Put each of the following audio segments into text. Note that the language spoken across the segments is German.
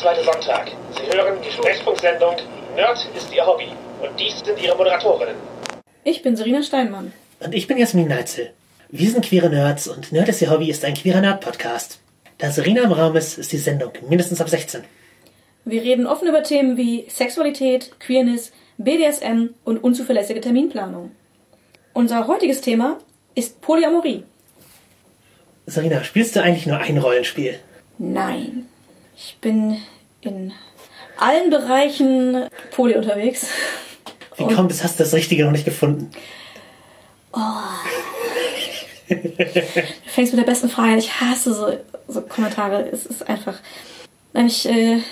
zweite Sonntag. Sie hören die Sprechfunksendung Nerd ist Ihr Hobby. Und dies sind Ihre Moderatorinnen. Ich bin Serena Steinmann. Und ich bin Jasmin Neitzel. Wir sind queere Nerds und Nerd ist Ihr Hobby ist ein queerer Nerd-Podcast. Da Serena im Raum ist, ist die Sendung mindestens ab 16. Wir reden offen über Themen wie Sexualität, Queerness, BDSM und unzuverlässige Terminplanung. Unser heutiges Thema ist Polyamorie. Serena, spielst du eigentlich nur ein Rollenspiel? Nein. Ich bin in allen Bereichen poly unterwegs. Wie kommt es, hast du das Richtige noch nicht gefunden? Du fängst mit der besten Frage an. Ich hasse so, so Kommentare. Es ist einfach. Nein, ich äh,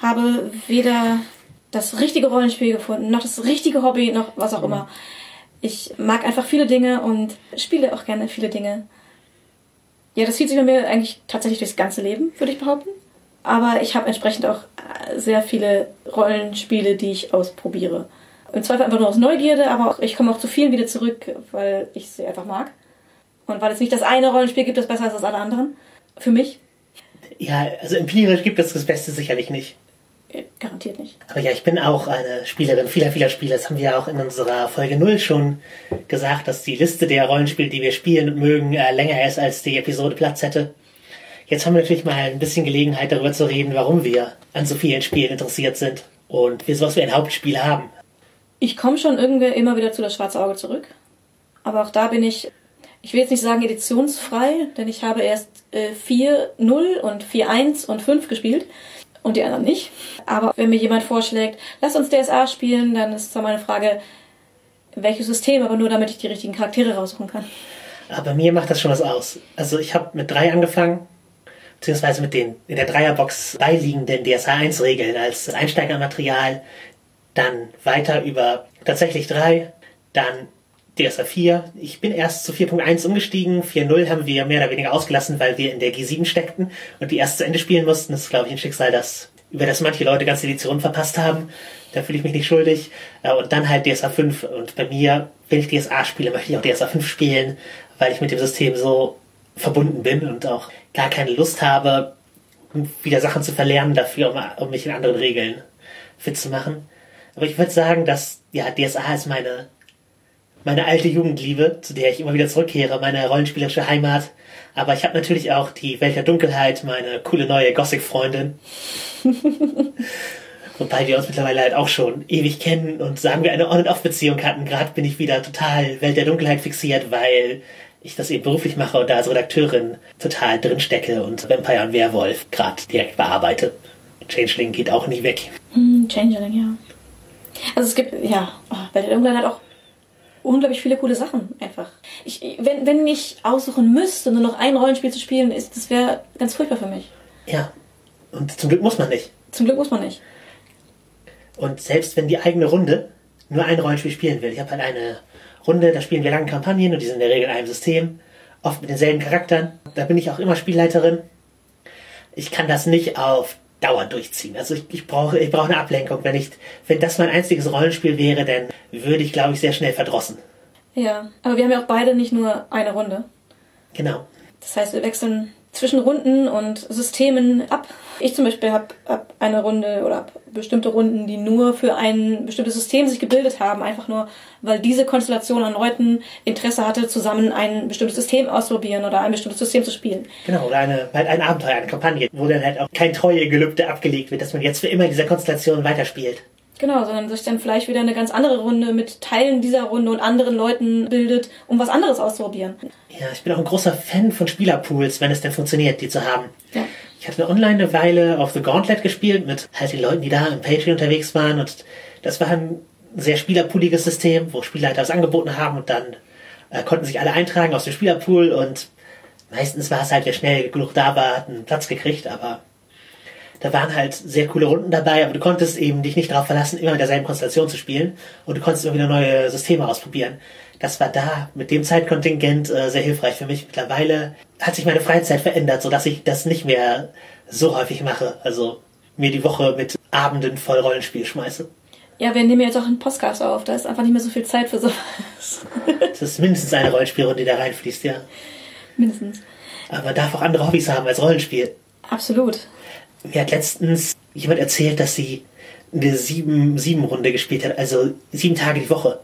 habe weder das richtige Rollenspiel gefunden, noch das richtige Hobby, noch was auch immer. Ich mag einfach viele Dinge und spiele auch gerne viele Dinge. Ja, das zieht sich bei mir eigentlich tatsächlich durchs ganze Leben, würde ich behaupten. Aber ich habe entsprechend auch äh, sehr viele Rollenspiele, die ich ausprobiere. Im Zweifel einfach nur aus Neugierde, aber auch, ich komme auch zu vielen wieder zurück, weil ich sie einfach mag. Und weil es nicht das eine Rollenspiel gibt, das besser ist als alle anderen. Für mich. Ja, also empirisch gibt es das Beste sicherlich nicht. Äh, Garantiert nicht. Aber ja, ich bin auch eine Spielerin vieler, vieler Spiele. Das haben wir ja auch in unserer Folge 0 schon gesagt, dass die Liste der Rollenspiele, die wir spielen und mögen, äh, länger ist, als die Episode Platz hätte. Jetzt haben wir natürlich mal ein bisschen Gelegenheit, darüber zu reden, warum wir an so vielen Spielen interessiert sind und wieso was wir ein Hauptspiel haben. Ich komme schon irgendwie immer wieder zu das schwarze Auge zurück. Aber auch da bin ich, ich will jetzt nicht sagen editionsfrei, denn ich habe erst äh, 4.0 und 4.1 und 5 gespielt und die anderen nicht. Aber wenn mir jemand vorschlägt, lass uns DSA spielen, dann ist zwar meine Frage, welches System, aber nur damit ich die richtigen Charaktere raussuchen kann. Aber mir macht das schon was aus. Also ich habe mit drei angefangen, beziehungsweise mit den in der Dreierbox beiliegenden DSA 1 Regeln als Einsteigermaterial, dann weiter über tatsächlich drei, dann DSA 4. Ich bin erst zu 4.1 umgestiegen. 4.0 haben wir mehr oder weniger ausgelassen, weil wir in der G7 steckten und die erst zu Ende spielen mussten. Das ist, glaube ich, ein Schicksal, das, über das manche Leute ganze Editionen verpasst haben. Da fühle ich mich nicht schuldig. Äh, Und dann halt DSA 5. Und bei mir, wenn ich DSA spiele, möchte ich auch DSA 5 spielen, weil ich mit dem System so verbunden bin und auch gar keine Lust habe, wieder Sachen zu verlernen dafür, um, um mich in anderen Regeln fit zu machen. Aber ich würde sagen, dass ja DSA ist meine meine alte Jugendliebe, zu der ich immer wieder zurückkehre, meine rollenspielerische Heimat. Aber ich habe natürlich auch die Welt der Dunkelheit, meine coole neue Gothic-Freundin. Wobei wir uns mittlerweile halt auch schon ewig kennen und sagen wir eine On-and-Off-Beziehung hatten. Gerade bin ich wieder total Welt der Dunkelheit fixiert, weil ich das eben beruflich mache und da als Redakteurin total drin stecke und Vampire und Werwolf gerade direkt bearbeite. Changeling geht auch nicht weg. Hm, Changeling, ja. Also es gibt, ja, oh, Welt der Dunkelheit hat auch unglaublich viele coole Sachen einfach. Ich, wenn, wenn ich aussuchen müsste, nur noch ein Rollenspiel zu spielen, ist, das wäre ganz furchtbar für mich. Ja. Und zum Glück muss man nicht. Zum Glück muss man nicht. Und selbst wenn die eigene Runde nur ein Rollenspiel spielen will, ich habe halt eine Runde, da spielen wir lange Kampagnen und die sind in der Regel in einem System, oft mit denselben Charakteren. Da bin ich auch immer Spielleiterin. Ich kann das nicht auf Dauer durchziehen. Also ich, ich brauche ich brauche eine Ablenkung. Wenn ich, wenn das mein einziges Rollenspiel wäre, dann würde ich, glaube ich, sehr schnell verdrossen. Ja, aber wir haben ja auch beide nicht nur eine Runde. Genau. Das heißt, wir wechseln zwischen Runden und Systemen ab. Ich zum Beispiel habe hab eine Runde oder hab bestimmte Runden, die nur für ein bestimmtes System sich gebildet haben, einfach nur, weil diese Konstellation an Leuten Interesse hatte, zusammen ein bestimmtes System auszuprobieren oder ein bestimmtes System zu spielen. Genau, oder eine, halt ein Abenteuer, eine Kampagne, wo dann halt auch kein Treuegelübde abgelegt wird, dass man jetzt für immer in dieser Konstellation weiterspielt. Genau, sondern sich dann vielleicht wieder eine ganz andere Runde mit Teilen dieser Runde und anderen Leuten bildet, um was anderes auszuprobieren. Ja, ich bin auch ein großer Fan von Spielerpools, wenn es denn funktioniert, die zu haben. Ja. Ich hatte online eine Weile auf The Gauntlet gespielt mit halt den Leuten, die da im Patreon unterwegs waren und das war ein sehr spielerpooliges System, wo Spielleiter was angeboten haben und dann äh, konnten sich alle eintragen aus dem Spielerpool und meistens war es halt, wer schnell genug da war, hat einen Platz gekriegt, aber da waren halt sehr coole Runden dabei, aber du konntest eben dich nicht darauf verlassen, immer mit derselben Konstellation zu spielen und du konntest immer wieder neue Systeme ausprobieren. Das war da mit dem Zeitkontingent äh, sehr hilfreich für mich. Mittlerweile hat sich meine Freizeit verändert, sodass ich das nicht mehr so häufig mache. Also mir die Woche mit Abenden voll Rollenspiel schmeiße. Ja, wir nehmen jetzt auch einen Podcast auf, da ist einfach nicht mehr so viel Zeit für sowas. Das ist mindestens eine Rollenspielrunde, die da reinfließt, ja. Mindestens. Aber man darf auch andere Hobbys haben als Rollenspiel. Absolut. Mir hat letztens jemand erzählt, dass sie eine sieben, sieben Runde gespielt hat, also sieben Tage die Woche.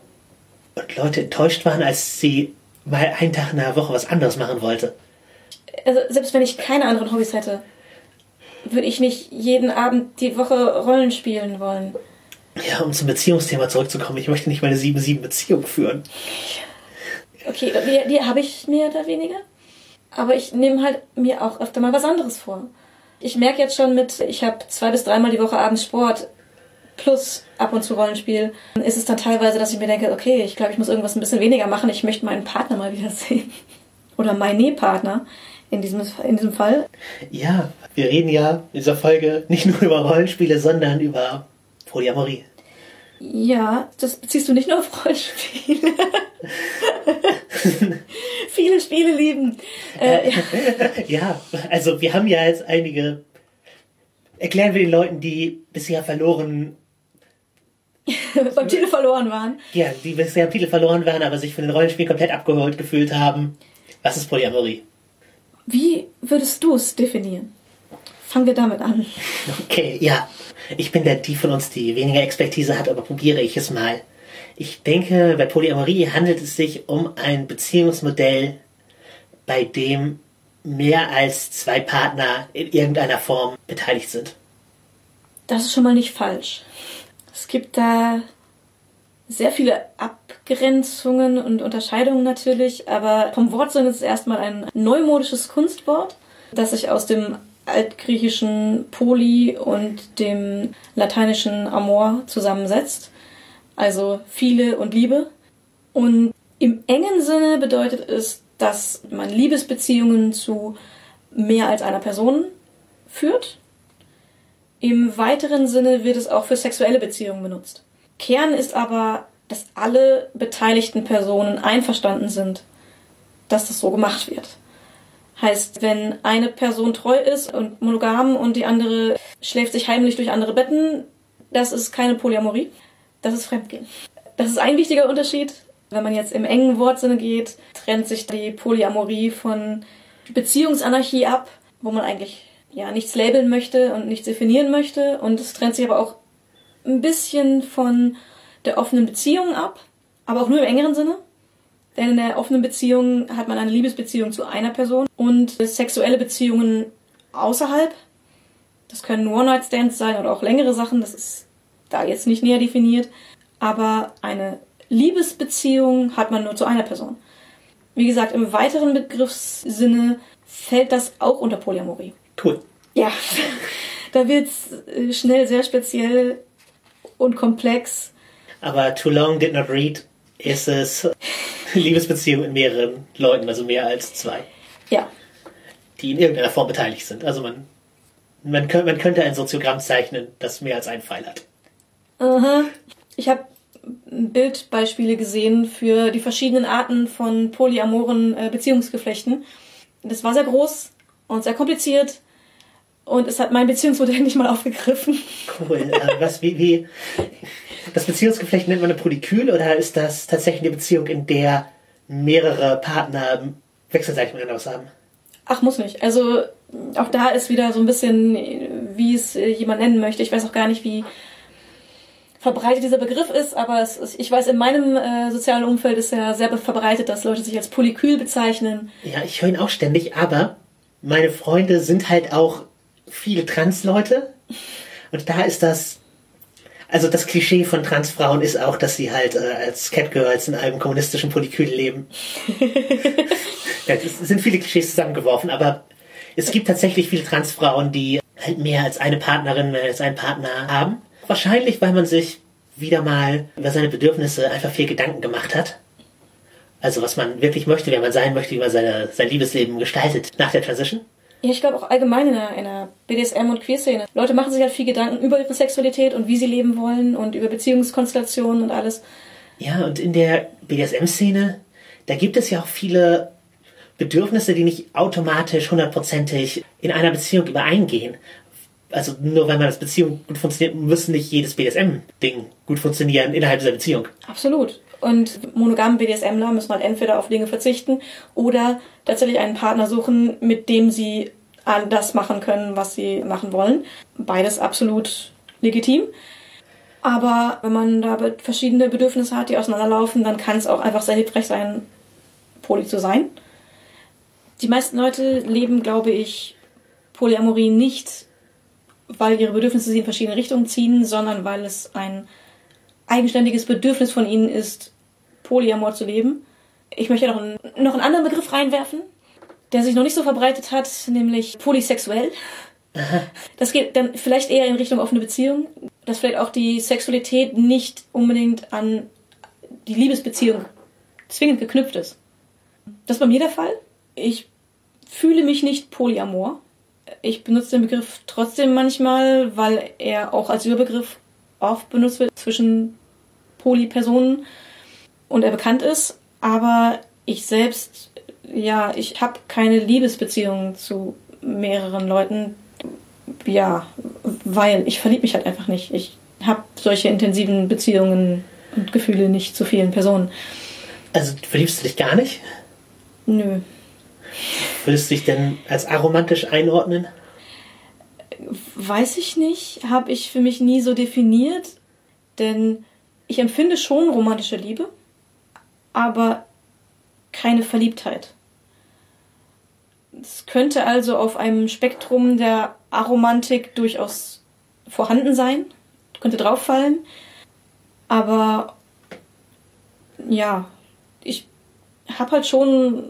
Und Leute enttäuscht waren, als sie mal einen Tag in der Woche was anderes machen wollte. Also selbst wenn ich keine anderen Hobbys hätte, würde ich nicht jeden Abend die Woche Rollen spielen wollen. Ja, um zum Beziehungsthema zurückzukommen, ich möchte nicht meine 7-7-Beziehung führen. Okay, die, die habe ich mehr oder weniger. Aber ich nehme halt mir auch öfter mal was anderes vor. Ich merke jetzt schon mit, ich habe zwei bis dreimal die Woche abends Sport plus ab und zu Rollenspiel, ist es dann teilweise, dass ich mir denke, okay, ich glaube, ich muss irgendwas ein bisschen weniger machen. Ich möchte meinen Partner mal wiedersehen. Oder meine Partner in diesem, in diesem Fall. Ja, wir reden ja in dieser Folge nicht nur über Rollenspiele, sondern über Polyamorie. Ja, das beziehst du nicht nur auf Rollenspiele. Viele Spiele lieben. Äh, ja. ja, also wir haben ja jetzt einige. Erklären wir den Leuten, die bisher verloren. beim Titel verloren waren. Ja, die bisher am Titel verloren waren, aber sich von den Rollenspielen komplett abgeholt gefühlt haben. Was ist Polyamorie? Wie würdest du es definieren? Fangen wir damit an. Okay, ja. Ich bin der die von uns, die weniger Expertise hat, aber probiere ich es mal. Ich denke, bei Polyamorie handelt es sich um ein Beziehungsmodell, bei dem mehr als zwei Partner in irgendeiner Form beteiligt sind. Das ist schon mal nicht falsch. Es gibt da sehr viele Abgrenzungen und Unterscheidungen natürlich, aber vom Wortsinn ist es erstmal ein neumodisches Kunstwort, das sich aus dem altgriechischen Poly und dem lateinischen Amor zusammensetzt. Also viele und Liebe. Und im engen Sinne bedeutet es, dass man Liebesbeziehungen zu mehr als einer Person führt. Im weiteren Sinne wird es auch für sexuelle Beziehungen benutzt. Kern ist aber, dass alle beteiligten Personen einverstanden sind, dass das so gemacht wird. Heißt, wenn eine Person treu ist und monogam und die andere schläft sich heimlich durch andere Betten, das ist keine Polyamorie, das ist Fremdgehen. Das ist ein wichtiger Unterschied. Wenn man jetzt im engen Wortsinne geht, trennt sich die Polyamorie von Beziehungsanarchie ab, wo man eigentlich ja nichts labeln möchte und nichts definieren möchte. Und es trennt sich aber auch ein bisschen von der offenen Beziehung ab, aber auch nur im engeren Sinne. Denn in der offenen Beziehung hat man eine Liebesbeziehung zu einer Person und sexuelle Beziehungen außerhalb. Das können One-Night-Stands sein oder auch längere Sachen, das ist da jetzt nicht näher definiert. Aber eine Liebesbeziehung hat man nur zu einer Person. Wie gesagt, im weiteren Begriffssinne fällt das auch unter Polyamorie. Cool. Ja, da wird es schnell sehr speziell und komplex. Aber Too Long Did Not Read ist es Liebesbeziehung mit mehreren Leuten, also mehr als zwei. Ja. Die in irgendeiner Form beteiligt sind. Also man, man, könnte, man könnte ein Soziogramm zeichnen, das mehr als einen Pfeil hat. Aha. Ich habe Bildbeispiele gesehen für die verschiedenen Arten von polyamoren äh, Beziehungsgeflechten. Das war sehr groß und sehr kompliziert und es hat mein Beziehungsmodell nicht mal aufgegriffen. Cool. Äh, was, wie, wie, das Beziehungsgeflecht nennt man eine Polykül oder ist das tatsächlich eine Beziehung, in der mehrere Partner wechselseitig miteinander was haben? Ach, muss nicht. Also auch da ist wieder so ein bisschen, wie es jemand nennen möchte. Ich weiß auch gar nicht, wie verbreitet dieser Begriff ist, aber ist, ich weiß, in meinem äh, sozialen Umfeld ist ja sehr verbreitet, dass Leute sich als Polykül bezeichnen. Ja, ich höre ihn auch ständig, aber meine Freunde sind halt auch viele Trans-Leute. Und da ist das also das Klischee von Transfrauen ist auch, dass sie halt äh, als Catgirls in einem kommunistischen Polykül leben. ja, es sind viele Klischees zusammengeworfen, aber es gibt tatsächlich viele Transfrauen, die halt mehr als eine Partnerin, mehr als einen Partner haben. Wahrscheinlich, weil man sich wieder mal über seine Bedürfnisse einfach viel Gedanken gemacht hat. Also was man wirklich möchte, wer man sein möchte, wie man seine, sein Liebesleben gestaltet nach der Transition. Ja, ich glaube auch allgemein in der, in der BDSM- und Queerszene. Leute machen sich halt viel Gedanken über ihre Sexualität und wie sie leben wollen und über Beziehungskonstellationen und alles. Ja, und in der BDSM-Szene, da gibt es ja auch viele Bedürfnisse, die nicht automatisch hundertprozentig in einer Beziehung übereingehen. Also nur weil man das Beziehung gut funktioniert, muss nicht jedes BDSM-Ding gut funktionieren innerhalb dieser Beziehung. Absolut. Und monogame BDSMler müssen halt entweder auf Dinge verzichten oder tatsächlich einen Partner suchen, mit dem sie das machen können, was sie machen wollen. Beides absolut legitim. Aber wenn man da verschiedene Bedürfnisse hat, die auseinanderlaufen, dann kann es auch einfach sehr hilfreich sein, poly zu sein. Die meisten Leute leben, glaube ich, Polyamorie nicht, weil ihre Bedürfnisse sie in verschiedene Richtungen ziehen, sondern weil es ein eigenständiges Bedürfnis von ihnen ist, Polyamor zu leben. Ich möchte noch einen, noch einen anderen Begriff reinwerfen, der sich noch nicht so verbreitet hat, nämlich polysexuell. Aha. Das geht dann vielleicht eher in Richtung offene Beziehung, dass vielleicht auch die Sexualität nicht unbedingt an die Liebesbeziehung zwingend geknüpft ist. Das ist bei mir der Fall. Ich fühle mich nicht polyamor. Ich benutze den Begriff trotzdem manchmal, weil er auch als Überbegriff oft benutzt wird zwischen Polypersonen und er bekannt ist. Aber ich selbst, ja, ich habe keine Liebesbeziehung zu mehreren Leuten. Ja, weil ich verliebe mich halt einfach nicht. Ich habe solche intensiven Beziehungen und Gefühle nicht zu vielen Personen. Also verliebst du dich gar nicht? Nö. Würdest du dich denn als aromantisch einordnen? Weiß ich nicht. Habe ich für mich nie so definiert. Denn ich empfinde schon romantische Liebe, aber keine Verliebtheit. Es könnte also auf einem Spektrum der Aromantik durchaus vorhanden sein, könnte drauffallen, aber ja, ich habe halt schon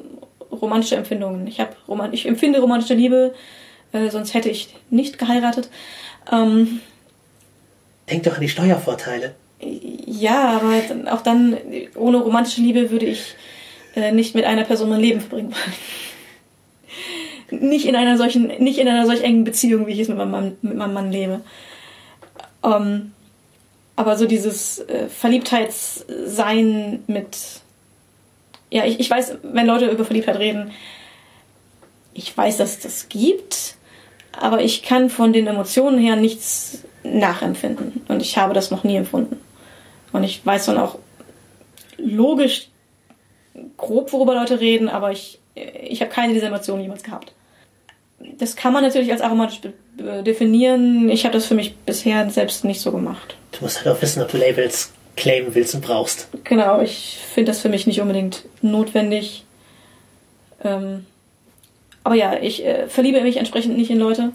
romantische Empfindungen. Ich, hab Roman ich empfinde romantische Liebe, äh, sonst hätte ich nicht geheiratet. Ähm, Denk doch an die Steuervorteile. Ja, aber auch dann, ohne romantische Liebe würde ich äh, nicht mit einer Person mein Leben verbringen wollen. nicht in einer solchen, nicht in einer solch engen Beziehung, wie ich es mit meinem Mann, mit meinem Mann lebe. Ähm, aber so dieses äh, Verliebtheitssein mit ja, ich, ich weiß, wenn Leute über Verliebtheit reden, ich weiß, dass es das gibt, aber ich kann von den Emotionen her nichts nachempfinden. Und ich habe das noch nie empfunden. Und ich weiß dann auch logisch grob, worüber Leute reden, aber ich, ich habe keine dieser Emotionen jemals gehabt. Das kann man natürlich als aromatisch definieren. Ich habe das für mich bisher selbst nicht so gemacht. Du musst halt auch wissen, ob du Labels claimen willst und brauchst. Genau, ich finde das für mich nicht unbedingt notwendig. Ähm, aber ja, ich äh, verliebe mich entsprechend nicht in Leute.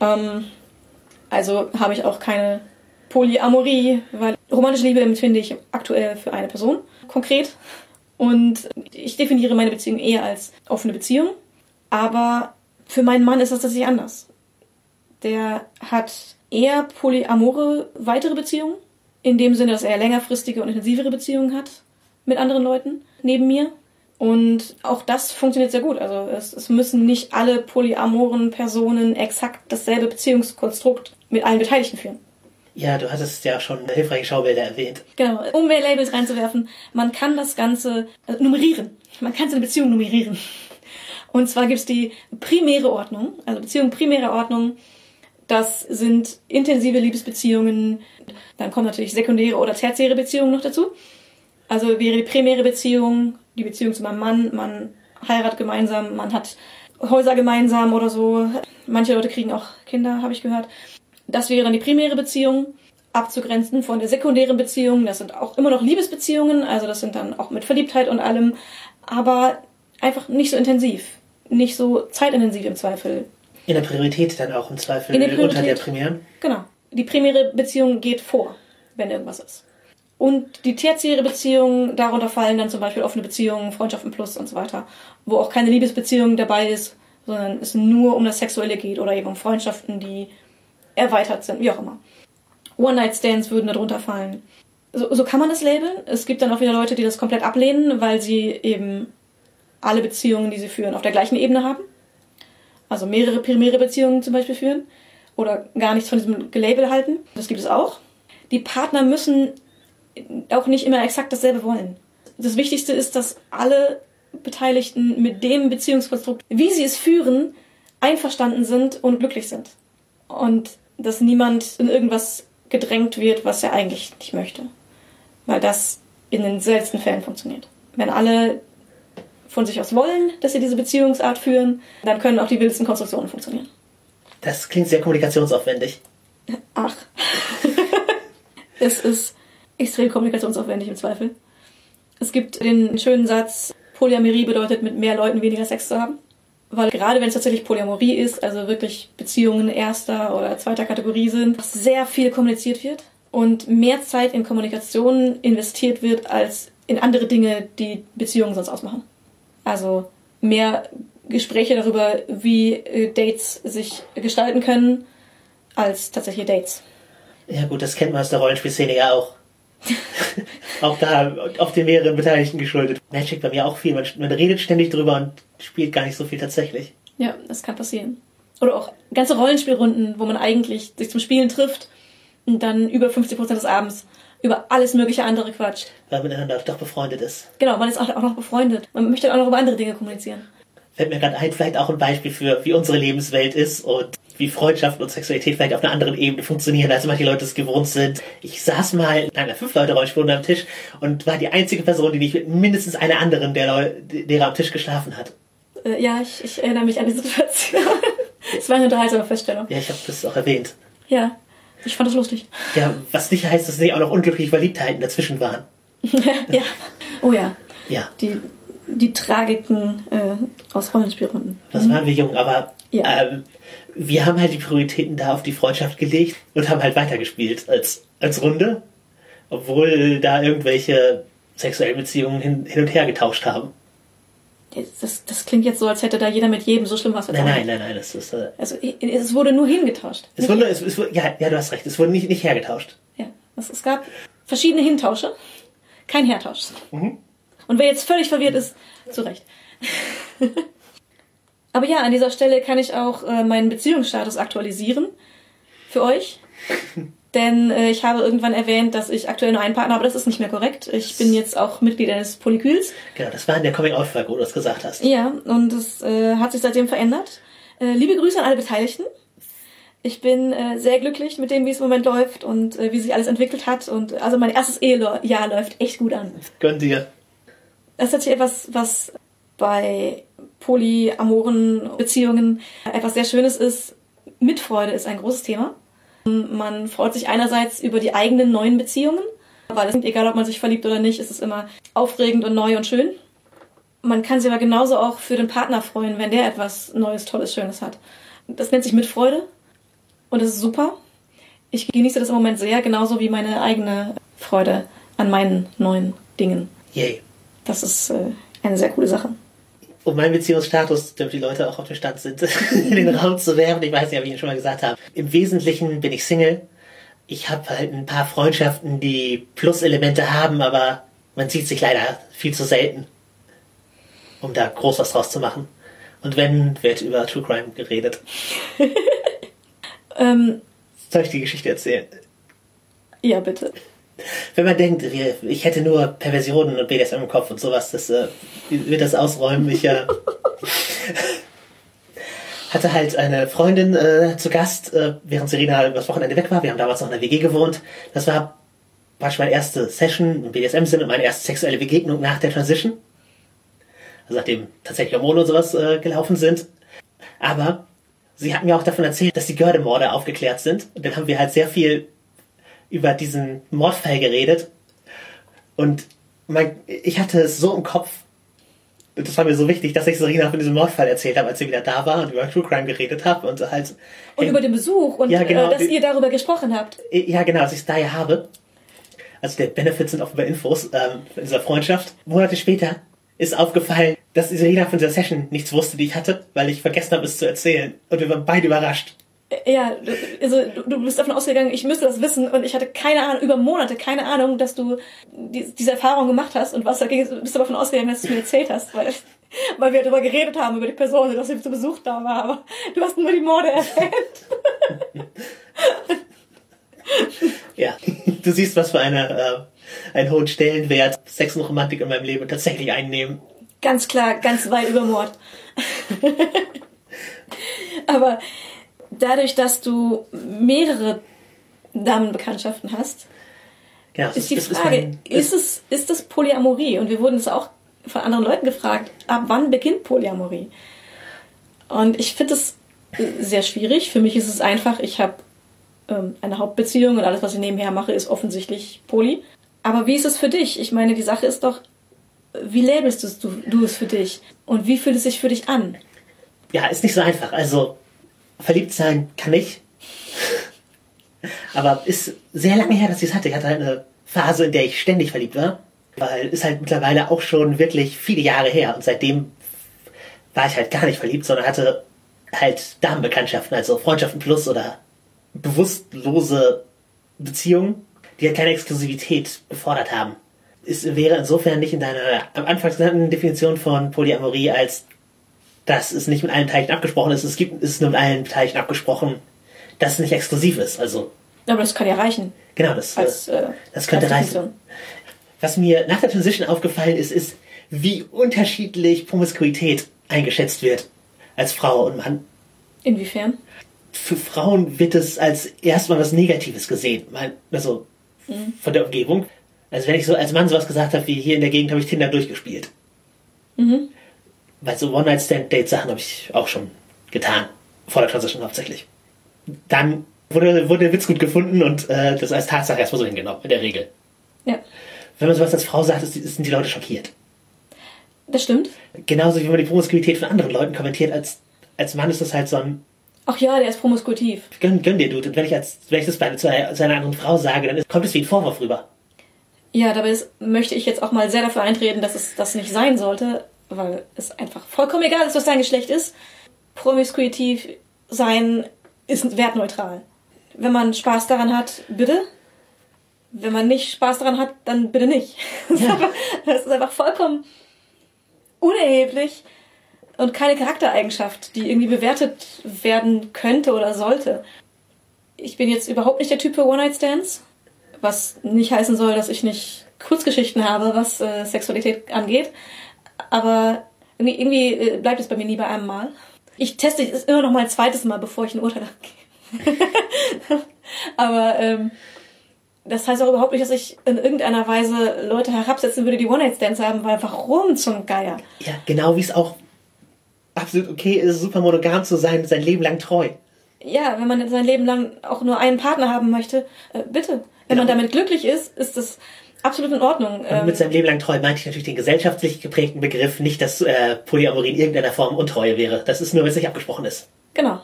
Ähm, also habe ich auch keine Polyamorie, weil romantische Liebe empfinde ich aktuell für eine Person konkret. Und ich definiere meine Beziehung eher als offene Beziehung. Aber für meinen Mann ist das tatsächlich anders. Der hat eher polyamore weitere Beziehungen in dem Sinne, dass er längerfristige und intensivere Beziehungen hat mit anderen Leuten neben mir. Und auch das funktioniert sehr gut. Also es, es müssen nicht alle polyamoren Personen exakt dasselbe Beziehungskonstrukt mit allen Beteiligten führen. Ja, du hattest ja schon hilfreiche Schaubilder erwähnt. Genau, um mehr Labels reinzuwerfen, man kann das Ganze äh, nummerieren. Man kann seine Beziehung nummerieren. Und zwar gibt's die primäre Ordnung, also Beziehung primäre Ordnung, das sind intensive Liebesbeziehungen. Dann kommen natürlich sekundäre oder tertiäre Beziehungen noch dazu. Also wäre die primäre Beziehung die Beziehung zu meinem Mann. Man heiratet gemeinsam, man hat Häuser gemeinsam oder so. Manche Leute kriegen auch Kinder, habe ich gehört. Das wäre dann die primäre Beziehung, abzugrenzen von der sekundären Beziehung. Das sind auch immer noch Liebesbeziehungen, also das sind dann auch mit Verliebtheit und allem, aber einfach nicht so intensiv, nicht so zeitintensiv im Zweifel. In der Priorität dann auch im Zweifel der unter der primären? Genau. Die primäre Beziehung geht vor, wenn irgendwas ist. Und die tertiäre Beziehung, darunter fallen dann zum Beispiel offene Beziehungen, Freundschaften plus und so weiter, wo auch keine Liebesbeziehung dabei ist, sondern es nur um das Sexuelle geht oder eben um Freundschaften, die erweitert sind, wie auch immer. One-Night-Stands würden darunter fallen. So, so kann man das labeln. Es gibt dann auch wieder Leute, die das komplett ablehnen, weil sie eben alle Beziehungen, die sie führen, auf der gleichen Ebene haben also mehrere primäre Beziehungen zum Beispiel führen oder gar nichts von diesem Gelabel halten. Das gibt es auch. Die Partner müssen auch nicht immer exakt dasselbe wollen. Das Wichtigste ist, dass alle Beteiligten mit dem Beziehungskonstrukt, wie sie es führen, einverstanden sind und glücklich sind. Und dass niemand in irgendwas gedrängt wird, was er eigentlich nicht möchte. Weil das in den seltensten Fällen funktioniert. Wenn alle von sich aus wollen, dass sie diese Beziehungsart führen, dann können auch die wildesten Konstruktionen funktionieren. Das klingt sehr kommunikationsaufwendig. Ach. es ist extrem kommunikationsaufwendig im Zweifel. Es gibt den schönen Satz, Polyamorie bedeutet, mit mehr Leuten weniger Sex zu haben. Weil gerade wenn es tatsächlich Polyamorie ist, also wirklich Beziehungen erster oder zweiter Kategorie sind, sehr viel kommuniziert wird und mehr Zeit in Kommunikation investiert wird als in andere Dinge, die Beziehungen sonst ausmachen. Also mehr Gespräche darüber, wie äh, Dates sich gestalten können, als tatsächliche Dates. Ja gut, das kennt man aus der Rollenspielszene ja auch. auch da, auf den mehreren Beteiligten geschuldet. Magic bei mir auch viel. Man, man redet ständig drüber und spielt gar nicht so viel tatsächlich. Ja, das kann passieren. Oder auch ganze Rollenspielrunden, wo man eigentlich sich zum Spielen trifft und dann über 50% des Abends über alles mögliche andere quatscht. Weil man miteinander doch befreundet ist. Genau, man ist auch, auch noch befreundet. Man möchte auch noch über andere Dinge kommunizieren. Fällt mir gerade ein, vielleicht auch ein Beispiel für, wie unsere Lebenswelt ist und wie Freundschaft und Sexualität vielleicht auf einer anderen Ebene funktionieren, als manche Leute es gewohnt sind. Ich saß mal in einer Fünf-Leute-Rollspiel am Tisch und war die einzige Person, die nicht mit mindestens einer anderen der Leute, derer am Tisch geschlafen hat. Äh, ja, ich, ich erinnere mich an die Situation. Es war eine unterhaltsame Feststellung. Ja, ich habe das auch erwähnt. Ja, ich fand das lustig. Ja, was nicht heißt, dass nicht auch noch unglückliche Verliebtheiten dazwischen waren. ja. Oh ja. Ja. Die, die Tragiken äh, aus Rollenspielrunden. Das waren wir jung, aber Ja. ähm, wir haben halt die Prioritäten da auf die Freundschaft gelegt und haben halt weitergespielt als, als Runde, obwohl da irgendwelche sexuellen Beziehungen hin, hin und her getauscht haben. Das, das klingt jetzt so, als hätte da jeder mit jedem so schlimm was Nein, nein, nein, nein, das ist. Äh, Also es wurde nur hingetauscht. es wurde, es, es, wurde- ja, ja, du hast recht, es wurde nicht, nicht hergetauscht. Ja, es, es gab verschiedene Hintausche, kein Hertausch. Mhm. Und wer jetzt völlig verwirrt ist, zu Recht. Aber ja, an dieser Stelle kann ich auch äh, meinen Beziehungsstatus aktualisieren für euch. Denn äh, ich habe irgendwann erwähnt, dass ich aktuell nur einen Partner habe, aber das ist nicht mehr korrekt. Ich bin jetzt auch Mitglied eines Polykyls. Genau, das war in der Coming-out-Folge, wo du das gesagt hast. Ja, und es äh, hat sich seitdem verändert. Äh, liebe Grüße an alle Beteiligten. Ich bin äh, sehr glücklich mit dem, wie es im Moment läuft und äh, wie sich alles entwickelt hat. Und äh, also mein erstes Ehejahr läuft echt gut an. Gönn dir. Das ist tatsächlich etwas, was bei polyamoren Beziehungen etwas sehr Schönes ist. Mitfreude ist ein großes Thema. Man freut sich einerseits über die eigenen neuen Beziehungen, weil es egal, ob man sich verliebt oder nicht, ist es immer aufregend und neu und schön. Man kann sich aber genauso auch für den Partner freuen, wenn der etwas Neues, Tolles, Schönes hat. Das nennt sich Mitfreude und das ist super. Ich genieße das im Moment sehr, genauso wie meine eigene Freude an meinen neuen Dingen. Yay. Das ist äh, eine sehr coole Sache. Um meinen Beziehungsstatus, damit die Leute auch auf dem Stand sind, in den Raum zu werfen. Ich weiß nicht, ob ich Ihnen schon mal gesagt habe. Im Wesentlichen bin ich Single. Ich habe halt ein paar Freundschaften, die Plus-Elemente haben, aber man sieht sich leider viel zu selten, um da groß was draus zu machen. Und wenn, wird über True Crime geredet. Ähm, Soll ich die Geschichte erzählen? ja, bitte. Wenn man denkt, ich hätte nur Perversionen und BDSM im Kopf und sowas, das äh, wird das ausräumen. Ich äh, hatte halt eine Freundin äh, zu Gast, äh, während Serena das Wochenende weg war. Wir haben damals noch in der WG gewohnt. Das war praktisch meine erste Session im BDSM-Sinne und meine erste sexuelle Begegnung nach der Transition. Also nachdem tatsächlich Hormone und sowas äh, gelaufen sind. Aber sie hat mir auch davon erzählt, dass die Gördemorde aufgeklärt sind. Und dann haben wir halt sehr viel über diesen Mordfall geredet. Und mein, ich hatte es so im Kopf, und das war mir so wichtig, dass ich Serena von diesem Mordfall erzählt habe, als sie wieder da war und über True Crime geredet habe und halt. Und über den Besuch und Ja, genau. äh, dass ihr darüber gesprochen habt. Ja, genau, dass ich es daher habe. Also der Benefit sind offenbar Infos ähm, in dieser Freundschaft. Monate später ist aufgefallen, dass Serena von dieser Session nichts wusste, die ich hatte, weil ich vergessen habe, es zu erzählen. Und wir waren beide überrascht. Ja, du- also du, bist davon ausgegangen, ich müsste das wissen und ich hatte keine Ahnung, über Monate keine Ahnung, dass du die, diese Erfahrung gemacht hast und was dagegen ist, bist du davon ausgegangen, dass du es mir erzählt hast, weil, weil wir darüber geredet haben, über die Person, dass sie zu Besuch da war, aber du hast nur die Morde erwähnt. Ja, du siehst, was für eine, äh, einen hohen Stellenwert Sex und Romantik in meinem Leben tatsächlich einnehmen. Ganz klar, ganz weit über Mord. Aber dadurch, dass du mehrere Damenbekanntschaften hast, Genau, ist die Frage, mein- ist, es, ist das Polyamorie? Und wir wurden es auch von anderen Leuten gefragt, ab wann beginnt Polyamorie? Und ich finde es sehr schwierig. Für mich ist es einfach, ich habe ähm, eine Hauptbeziehung und alles, was ich nebenher mache, ist offensichtlich Poly. Aber wie ist es für dich? Ich meine, die Sache ist doch, wie labelst du, du es für dich? Und wie fühlt es sich für dich an? Ja, ist nicht so einfach. Also, verliebt sein kann ich. Aber ist sehr lange her, dass ich es hatte. Ich hatte halt eine Phase, in der ich ständig verliebt war. Weil ist halt mittlerweile auch schon wirklich viele Jahre her. Und seitdem war ich halt gar nicht verliebt, sondern hatte halt Damenbekanntschaften, also Freundschaften plus oder bewusstlose Beziehungen, die halt keine Exklusivität gefordert haben. Es wäre insofern nicht in deiner am Anfang genannten Definition von Polyamorie als dass es nicht mit allen Beteiligten abgesprochen ist. Es gibt, es ist nur mit allen Beteiligten abgesprochen, dass es nicht exklusiv ist. Also. Aber das kann ja reichen. Genau, das, als, äh, das könnte reichen. Was mir nach der Transition aufgefallen ist, ist, wie unterschiedlich Promiskuität eingeschätzt wird als Frau und Mann. Inwiefern? Für Frauen wird es als erstmal was Negatives gesehen. Also mhm. von der Umgebung. Also wenn ich so als Mann sowas gesagt habe, wie hier in der Gegend habe ich Tinder durchgespielt. Mhm. Weil so One-Night-Stand-Date-Sachen habe ich auch schon getan. Vor der Transition hauptsächlich. Dann wurde, wurde der Witz gut gefunden und äh, das als Tatsache erstmal so hingenommen, in der Regel. Ja. Wenn man sowas als Frau sagt, sind die Leute schockiert. Das stimmt. Genauso wie man die Promiskuität von anderen Leuten kommentiert. Als, als Mann ist das halt so ein. Ach ja, der ist promiskuitiv. Gönn, gönn dir, du. Und wenn ich, als, wenn ich das bei zu einer, zu einer anderen Frau sage, dann ist, kommt es wie ein Vorwurf rüber. Ja, dabei ist, möchte ich jetzt auch mal sehr dafür eintreten, dass es das nicht sein sollte, weil es einfach vollkommen egal ist, was dein Geschlecht ist. Promiskuitiv sein ist wertneutral. Wenn man Spaß daran hat, bitte. Wenn man nicht Spaß daran hat, dann bitte nicht. Ja. Das ist einfach vollkommen unerheblich und keine Charaktereigenschaft, die irgendwie bewertet werden könnte oder sollte. Ich bin jetzt überhaupt nicht der Typ für One-Night-Stands, was nicht heißen soll, dass ich nicht Kurzgeschichten habe, was äh, Sexualität angeht. Aber irgendwie, irgendwie äh, bleibt es bei mir nie bei einem Mal. Ich teste es immer noch mal ein zweites Mal, bevor ich ein Urteil abgebe. Aber ähm, das heißt auch überhaupt nicht, dass ich in irgendeiner Weise Leute herabsetzen würde, die One-Night-Stands haben, weil warum zum Geier? Ja, genau wie es auch absolut okay ist, super monogam zu sein, sein Leben lang treu. Ja, wenn man sein Leben lang auch nur einen Partner haben möchte, äh, bitte. Wenn genau. man damit glücklich ist, ist das absolut in Ordnung. Und mit ähm, seinem Leben lang treu meinte ich natürlich den gesellschaftlich geprägten Begriff, nicht, dass äh, Polyamorie in irgendeiner Form Untreue wäre. Das ist nur, wenn es nicht abgesprochen ist. Genau.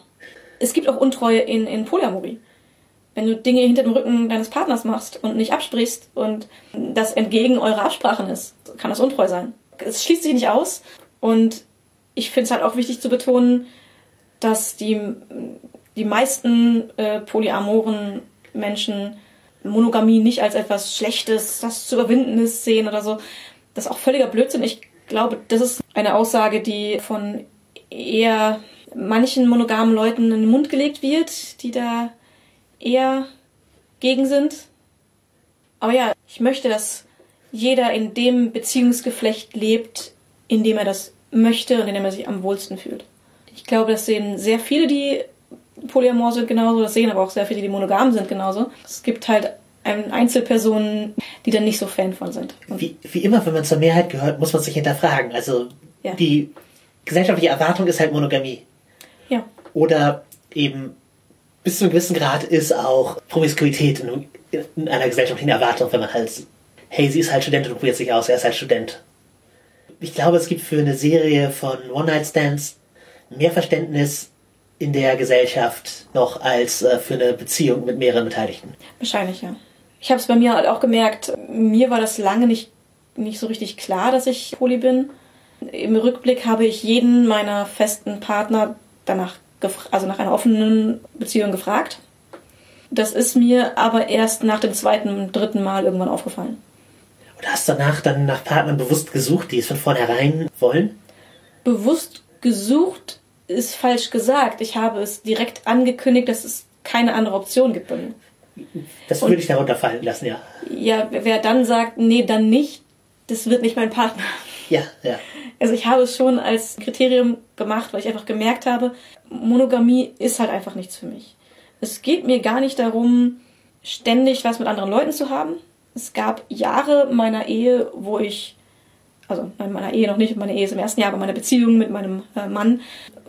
Es gibt auch Untreue in, in Polyamorie wenn du Dinge hinter dem Rücken deines Partners machst und nicht absprichst und das entgegen eurer Absprachen ist, kann das untreu sein. Es schließt sich nicht aus und ich finde es halt auch wichtig zu betonen, dass die, die meisten äh, polyamoren Menschen Monogamie nicht als etwas Schlechtes, das zu überwinden ist, sehen oder so. Das ist auch völliger Blödsinn. Ich glaube, das ist eine Aussage, die von eher manchen monogamen Leuten in den Mund gelegt wird, die da eher gegen sind. Aber ja, ich möchte, dass jeder in dem Beziehungsgeflecht lebt, in dem er das möchte und in dem er sich am wohlsten fühlt. Ich glaube, das sehen sehr viele, die polyamor sind genauso, das sehen aber auch sehr viele, die monogam sind genauso. Es gibt halt Einzelpersonen, die dann nicht so Fan von sind. Wie, wie immer, wenn man zur Mehrheit gehört, muss man sich hinterfragen. Also ja. die gesellschaftliche Erwartung ist halt Monogamie. Ja. Oder eben bis zu einem gewissen Grad ist auch Promiskuität in, in einer gesellschaftlichen Erwartung, wenn man halt, hey, sie ist halt Studentin und probiert sich aus, er ist halt Student. Ich glaube, es gibt für eine Serie von One-Night-Stands mehr Verständnis in der Gesellschaft noch als äh, für eine Beziehung mit mehreren Beteiligten. Wahrscheinlich, ja. Ich habe es bei mir halt auch gemerkt, mir war das lange nicht, nicht so richtig klar, dass ich poly bin. Im Rückblick habe ich jeden meiner festen Partner danach also nach einer offenen Beziehung gefragt. Das ist mir aber erst nach dem zweiten, dritten Mal irgendwann aufgefallen. Und hast danach dann nach Partnern bewusst gesucht, die es von vornherein wollen? Bewusst gesucht ist falsch gesagt. Ich habe es direkt angekündigt, dass es keine andere Option gibt bei mir. Das würde Und, ich darunter fallen lassen, ja. Ja, wer dann sagt, nee, dann nicht, das wird nicht mein Partner. Ja, ja. Also ich habe es schon als Kriterium gemacht, weil ich einfach gemerkt habe, Monogamie ist halt einfach nichts für mich. Es geht mir gar nicht darum, ständig was mit anderen Leuten zu haben. Es gab Jahre meiner Ehe, wo ich also in meiner Ehe noch nicht, meine Ehe ist im ersten Jahr, aber meine Beziehung mit meinem äh, Mann,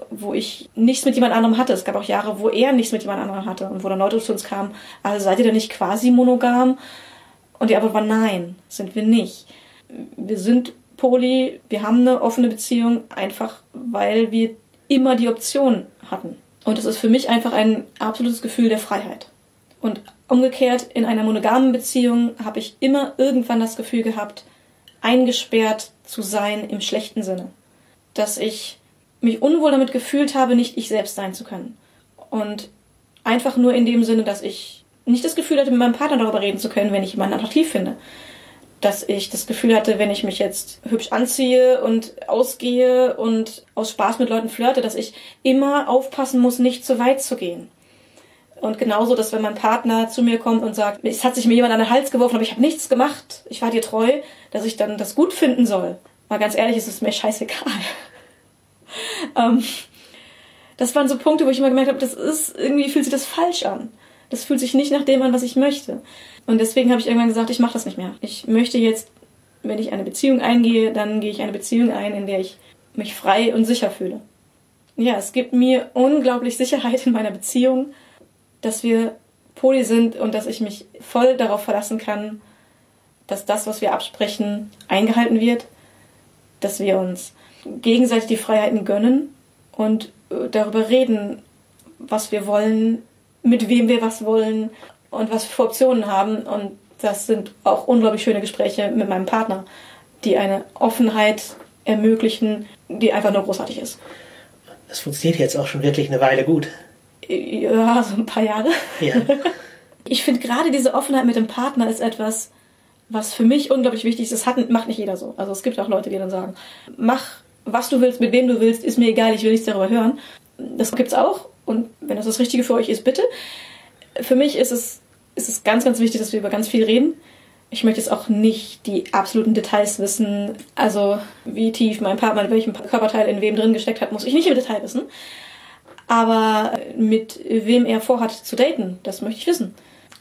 wo ich nichts mit jemand anderem hatte. Es gab auch Jahre, wo er nichts mit jemand anderem hatte und wo dann Leute zu uns kamen, also seid ihr denn nicht quasi monogam? Und die Antwort war nein, sind wir nicht. Wir sind poly, wir haben eine offene Beziehung, einfach weil wir immer die Option hatten. Und es ist für mich einfach ein absolutes Gefühl der Freiheit. Und umgekehrt, in einer monogamen Beziehung habe ich immer irgendwann das Gefühl gehabt, eingesperrt zu sein im schlechten Sinne. Dass ich mich unwohl damit gefühlt habe, nicht ich selbst sein zu können. Und einfach nur in dem Sinne, dass ich nicht das Gefühl hatte, mit meinem Partner darüber reden zu können, wenn ich jemanden attraktiv finde. Dass ich das Gefühl hatte, wenn ich mich jetzt hübsch anziehe und ausgehe und aus Spaß mit Leuten flirte, dass ich immer aufpassen muss, nicht zu weit zu gehen. Und genauso, dass wenn mein Partner zu mir kommt und sagt, es hat sich mir jemand an den Hals geworfen, aber ich habe nichts gemacht, ich war dir treu, dass ich dann das gut finden soll. Mal ganz ehrlich, ist es mir scheißegal. Ähm, das waren so Punkte, wo ich immer gemerkt habe, das ist, irgendwie fühlt sich das falsch an. Das fühlt sich nicht nach dem an, was ich möchte. Und deswegen habe ich irgendwann gesagt, ich mache das nicht mehr. Ich möchte jetzt, wenn ich eine Beziehung eingehe, dann gehe ich eine Beziehung ein, in der ich mich frei und sicher fühle. Ja, es gibt mir unglaublich Sicherheit in meiner Beziehung dass wir poly sind und dass ich mich voll darauf verlassen kann, dass das, was wir absprechen, eingehalten wird, dass wir uns gegenseitig die Freiheiten gönnen und äh, darüber reden, was wir wollen, mit wem wir was wollen und was wir für Optionen haben. Und das sind auch unglaublich schöne Gespräche mit meinem Partner, die eine Offenheit ermöglichen, die einfach nur großartig ist. Das funktioniert jetzt auch schon wirklich eine Weile gut. Ja, so ein paar Jahre. Ja. Ich finde gerade diese Offenheit mit dem Partner ist etwas, was für mich unglaublich wichtig ist. Das hat, macht nicht jeder so. Also es gibt auch Leute, die dann sagen, mach, was du willst, mit wem du willst, ist mir egal, ich will nichts darüber hören. Das gibt's auch. Und wenn das das Richtige für euch ist, bitte. Für mich ist es, ist es ganz, ganz wichtig, dass wir über ganz viel reden. Ich möchte jetzt auch nicht die absoluten Details wissen. Also, wie tief mein Partner, welchen Körperteil in wem drin gesteckt hat, muss ich nicht im Detail wissen. Aber mit wem er vorhat zu daten, das möchte ich wissen.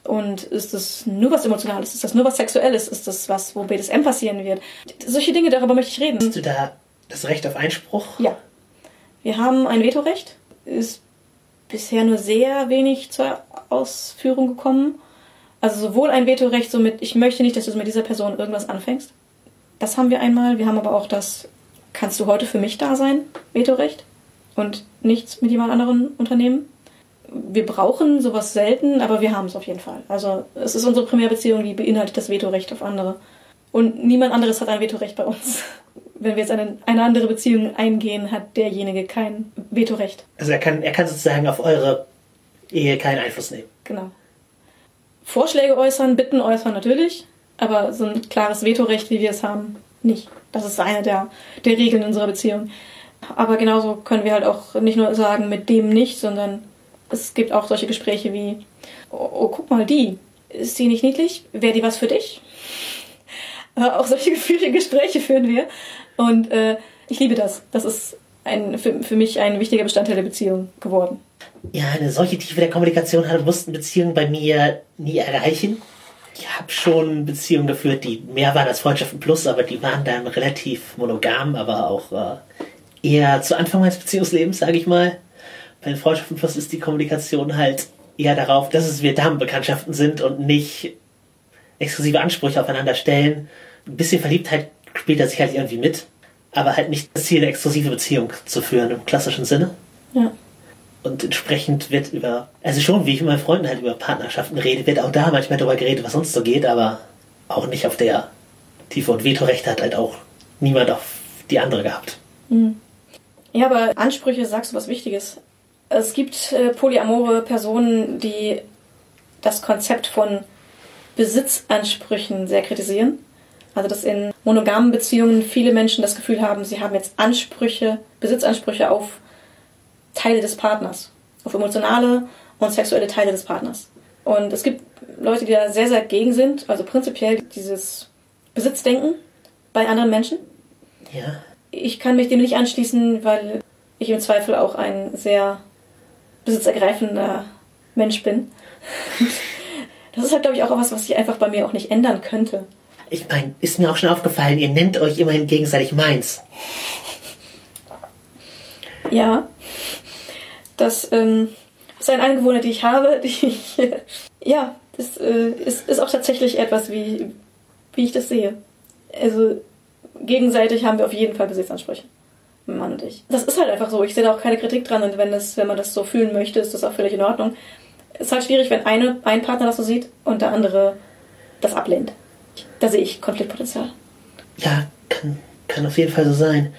Und ist das nur was Emotionales? Ist das nur was Sexuelles? Ist das was, wo BDSM passieren wird? Solche Dinge, darüber möchte ich reden. Hast du da das Recht auf Einspruch? Ja. Wir haben ein Vetorecht. Ist bisher nur sehr wenig zur Ausführung gekommen. Also sowohl ein Vetorecht, somit ich möchte nicht, dass du mit dieser Person irgendwas anfängst. Das haben wir einmal. Wir haben aber auch das, kannst du heute für mich da sein? Vetorecht und nichts mit jemand anderen unternehmen. Wir brauchen sowas selten, aber wir haben es auf jeden Fall. Also es ist unsere Primärbeziehung, die beinhaltet das Vetorecht auf andere. Und niemand anderes hat ein Vetorecht bei uns. Wenn wir jetzt eine, eine andere Beziehung eingehen, hat derjenige kein Vetorecht. Also er kann, er kann sozusagen auf eure Ehe keinen Einfluss nehmen. Genau. Vorschläge äußern, Bitten äußern natürlich, aber so ein klares Vetorecht, wie wir es haben, nicht. Das ist eine der, der Regeln unserer Beziehung. Aber genauso können wir halt auch nicht nur sagen, mit dem nicht, sondern es gibt auch solche Gespräche wie, oh, oh guck mal, die, ist die nicht niedlich? Wäre die was für dich? Äh, auch solche gefühlte Gespräche führen wir. Und äh, ich liebe das. Das ist ein, für, für mich ein wichtiger Bestandteil der Beziehung geworden. Ja, eine solche Tiefe der Kommunikation mussten Beziehungen bei mir nie erreichen. Ich habe schon Beziehungen geführt, die mehr waren als Freundschaften plus, aber die waren dann relativ monogam, aber auch äh, eher zu Anfang meines Beziehungslebens, sage ich mal. Bei den Freundschaften Plus ist die Kommunikation halt eher darauf, dass es wir Damenbekanntschaften sind und nicht exklusive Ansprüche aufeinander stellen. Ein bisschen Verliebtheit spielt er sich halt irgendwie mit, aber halt nicht das Ziel, eine exklusive Beziehung zu führen im klassischen Sinne. Ja. Und entsprechend wird über, also schon, wie ich mit meinen Freunden halt über Partnerschaften rede, wird auch da manchmal darüber geredet, was sonst so geht, aber auch nicht auf der Tiefe. Und Vetorecht hat halt auch niemand auf die andere gehabt. Mhm. Ja, aber Ansprüche, sagst du was Wichtiges. Es gibt äh, polyamore Personen, die das Konzept von Besitzansprüchen sehr kritisieren. Also dass in monogamen Beziehungen viele Menschen das Gefühl haben, sie haben jetzt Ansprüche, Besitzansprüche auf Teile des Partners, auf emotionale und sexuelle Teile des Partners. Und es gibt Leute, die da sehr, sehr gegen sind, also prinzipiell dieses Besitzdenken bei anderen Menschen. Ja ich kann mich dem nicht anschließen, weil ich im Zweifel auch ein sehr besitzergreifender Mensch bin. Das ist halt, glaube ich, auch was, was ich einfach bei mir auch nicht ändern könnte. Ich meine, ist mir auch schon aufgefallen, ihr nennt euch immerhin gegenseitig meins. Ja, das ähm, ist eine Angewohnheit, die ich habe, die ich, ja, das äh, ist, ist auch tatsächlich etwas, wie, wie ich das sehe. Also gegenseitig haben wir auf jeden Fall Besitzansprüche. Mann und ich. Das ist halt einfach so. Ich sehe da auch keine Kritik dran und wenn, das, wenn man das so fühlen möchte, ist das auch völlig in Ordnung. Es ist halt schwierig, wenn eine, ein Partner das so sieht und der andere das ablehnt. Da sehe ich Konfliktpotenzial. Ja, kann, kann auf jeden Fall so sein.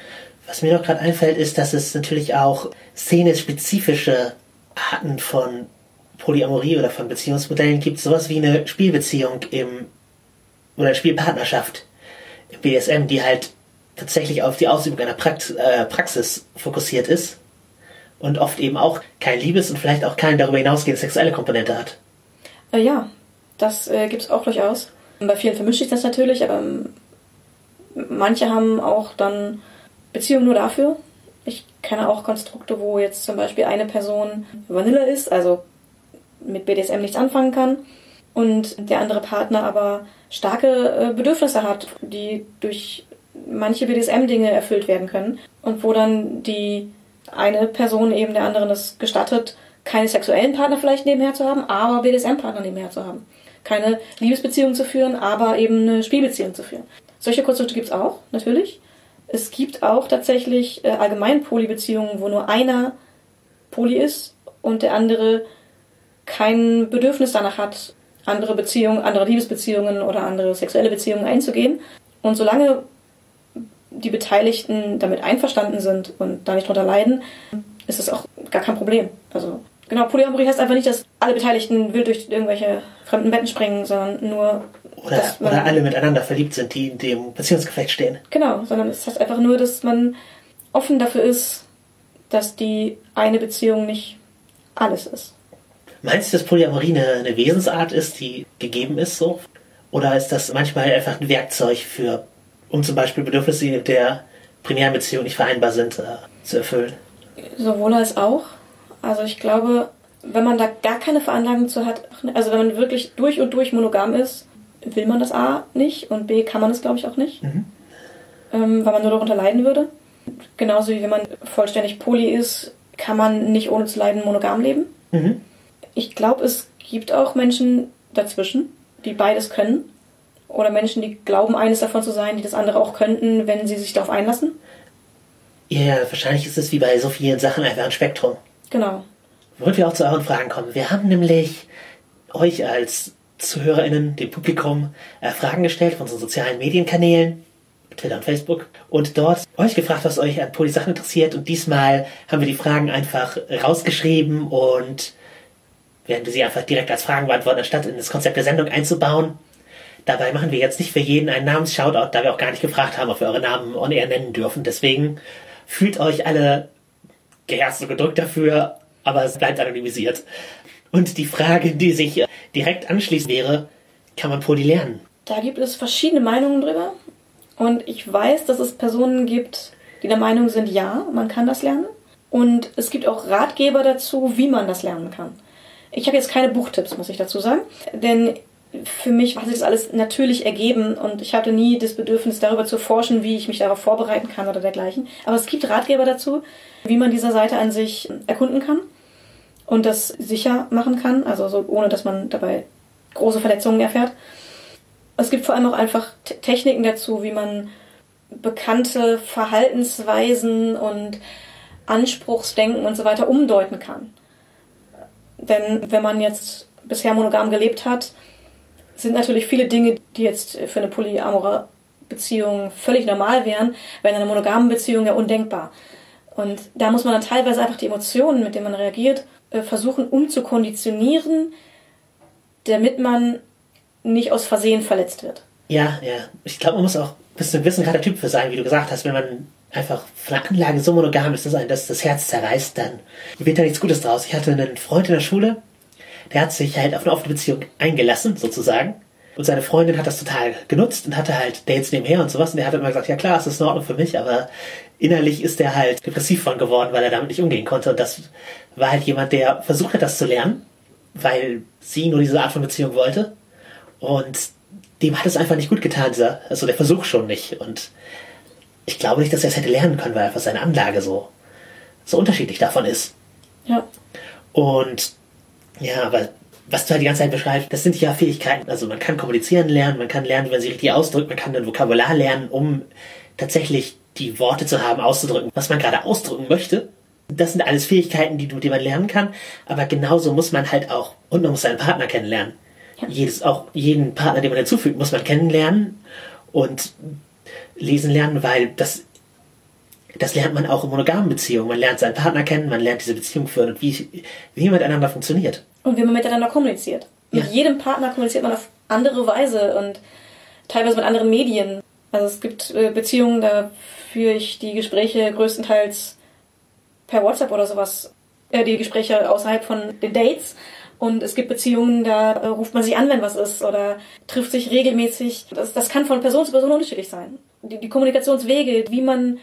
Was mir noch gerade einfällt, ist, dass es natürlich auch szenespezifische Arten von Polyamorie oder von Beziehungsmodellen gibt. Sowas wie eine Spielbeziehung im oder Spielpartnerschaft im BSM, die halt tatsächlich auf die Ausübung einer Prax äh, Praxis fokussiert ist und oft eben auch kein Liebes- und vielleicht auch keine darüber hinausgehende sexuelle Komponente hat. Äh, ja, das äh, gibt es auch durchaus. Bei vielen vermischt sich das natürlich, aber ähm, manche haben auch dann Beziehungen nur dafür. Ich kenne auch Konstrukte, wo jetzt zum Beispiel eine Person Vanille ist, also mit BDSM nichts anfangen kann und der andere Partner aber starke äh, Bedürfnisse hat, die durch manche BDSM-Dinge erfüllt werden können und wo dann die eine Person eben der anderen es gestattet, keine sexuellen Partner vielleicht nebenher zu haben, aber BDSM-Partner nebenher zu haben. Keine Liebesbeziehung zu führen, aber eben eine Spielbeziehung zu führen. Solche Konstrukte gibt es auch, natürlich. Es gibt auch tatsächlich äh, allgemein Polybeziehungen, wo nur einer Poly ist und der andere kein Bedürfnis danach hat, andere Beziehungen, andere Liebesbeziehungen oder andere sexuelle Beziehungen einzugehen. Und solange die Beteiligten damit einverstanden sind und da nicht drunter leiden, ist es auch gar kein Problem. Also genau, Polyamorie heißt einfach nicht, dass alle Beteiligten wild durch irgendwelche fremden Betten springen, sondern nur oder, oder alle miteinander verliebt sind, die in dem Beziehungsgeflecht stehen. Genau, sondern es heißt einfach nur, dass man offen dafür ist, dass die eine Beziehung nicht alles ist. Meinst du, dass Polyamorie eine, eine Wesensart ist, die gegeben ist so? Oder ist das manchmal einfach ein Werkzeug für, um zum Beispiel Bedürfnisse der primären Beziehung nicht vereinbar sind, äh, zu erfüllen? Sowohl als auch. Also ich glaube, wenn man da gar keine Veranlagung zu hat, also wenn man wirklich durch und durch monogam ist, will man das A nicht und B kann man es, glaube ich, auch nicht. Mhm. Ähm, weil man nur darunter leiden würde. Genauso wie wenn man vollständig poly ist, kann man nicht ohne zu leiden monogam leben. Mhm. Ich glaube, es gibt auch Menschen dazwischen, die beides können. Oder Menschen, die glauben, eines davon zu sein, die das andere auch könnten, wenn sie sich darauf einlassen. Ja, wahrscheinlich ist es wie bei so vielen Sachen einfach ein Spektrum. Genau. Wollen wir auch zu euren Fragen kommen? Wir haben nämlich euch als ZuhörerInnen, dem Publikum, äh, Fragen gestellt von unseren sozialen Medienkanälen, Twitter und Facebook, und dort euch gefragt, was euch an Poli-Sachen interessiert. Und diesmal haben wir die Fragen einfach rausgeschrieben und werden wir sie einfach direkt als Fragen beantworten, anstatt in das Konzept der Sendung einzubauen. Dabei machen wir jetzt nicht für jeden einen Namens-Shoutout, da wir auch gar nicht gefragt haben, ob wir eure Namen on-air nennen dürfen. Deswegen fühlt euch alle geherzt und gedrückt dafür, aber es bleibt anonymisiert. Und die Frage, die sich direkt anschließt, wäre, kann man Poli lernen? Da gibt es verschiedene Meinungen drüber. Und ich weiß, dass es Personen gibt, die der Meinung sind, ja, man kann das lernen. Und es gibt auch Ratgeber dazu, wie man das lernen kann. Ich habe jetzt keine Buchtipps, muss ich dazu sagen. Denn für mich hat sich das alles natürlich ergeben und ich hatte nie das Bedürfnis, darüber zu forschen, wie ich mich darauf vorbereiten kann oder dergleichen. Aber es gibt Ratgeber dazu, wie man diese Seite an sich erkunden kann und das sicher machen kann, also so ohne dass man dabei große Verletzungen erfährt. Es gibt vor allem auch einfach Techniken dazu, wie man bekannte Verhaltensweisen und Anspruchsdenken und so weiter umdeuten kann. Denn wenn man jetzt bisher monogam gelebt hat, sind natürlich viele Dinge, die jetzt für eine polyamore Beziehung völlig normal wären, wären in einer monogamen Beziehung ja undenkbar. Und da muss man dann teilweise einfach die Emotionen, mit denen man reagiert, äh, versuchen umzukonditionieren, damit man nicht aus Versehen verletzt wird. Ja, ja. Ich glaube, man muss auch ein bisschen wissen, gerade Typ für sein, wie du gesagt hast, wenn man einfach von der Anlage so monogam ist, dass ein das, das Herz zerreißt, dann wird da nichts Gutes draus. Ich hatte einen Freund in der Schule, der hat sich halt auf eine offene Beziehung eingelassen, sozusagen. Und seine Freundin hat das total genutzt und hatte halt Dates nebenher und sowas. Und der hat immer gesagt, ja klar, es ist in Ordnung für mich, aber innerlich ist er halt depressiv von geworden, weil er damit nicht umgehen konnte. Und das war halt jemand, der versucht hat, das zu lernen, weil sie nur diese Art von Beziehung wollte. Und dem hat es einfach nicht gut getan, dieser, also der Versuch schon nicht. Und ich glaube nicht, dass er es hätte lernen können, weil einfach seine Anlage so, so unterschiedlich davon ist. Ja. Und ja, aber was du halt die ganze Zeit beschreibst, das sind ja Fähigkeiten. Also man kann kommunizieren lernen, man kann lernen, wie man sich richtig ausdrückt, man kann ein Vokabular lernen, um tatsächlich die Worte zu haben, auszudrücken, was man gerade ausdrücken möchte. Das sind alles Fähigkeiten, die, die man lernen kann. Aber genauso muss man halt auch, und man muss seinen Partner kennenlernen. Ja. Jedes, auch jeden Partner, den man hinzufügt, muss man kennenlernen und lesen lernen, weil das, das lernt man auch in monogamen Beziehungen. Man lernt seinen Partner kennen, man lernt diese Beziehung führen und wie, wie man miteinander funktioniert. Und wie man miteinander kommuniziert. Mit Ja. jedem Partner kommuniziert man auf andere Weise und teilweise mit anderen Medien. Also es gibt äh, Beziehungen, da führe ich die Gespräche größtenteils per WhatsApp oder sowas, äh, die Gespräche außerhalb von den Dates. Und es gibt Beziehungen, da äh, ruft man sich an, wenn was ist, oder trifft sich regelmäßig. Das, das kann von Person zu Person unterschiedlich sein. Die, die Kommunikationswege, wie man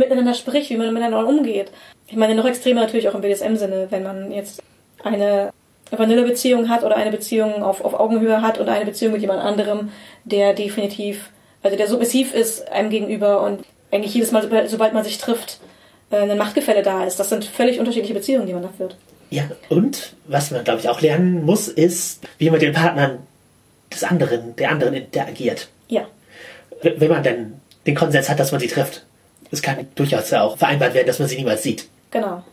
miteinander spricht, wie man miteinander umgeht. Ich meine, noch extremer natürlich auch im BDSM-Sinne, wenn man jetzt eine Vanille-Beziehung hat oder eine Beziehung auf, auf Augenhöhe hat oder eine Beziehung mit jemand anderem, der definitiv, also der submissiv ist einem gegenüber und eigentlich jedes Mal, sobald- man sich trifft, äh, ein Machtgefälle da ist. Das sind völlig unterschiedliche Beziehungen, die man da führt. Ja, und was man, glaube ich, auch lernen muss, ist, wie man mit den Partnern des anderen, der anderen interagiert. Ja, Wenn man dann den Konsens hat, dass man sie trifft. Es kann durchaus auch vereinbart werden, dass man sie niemals sieht. genau.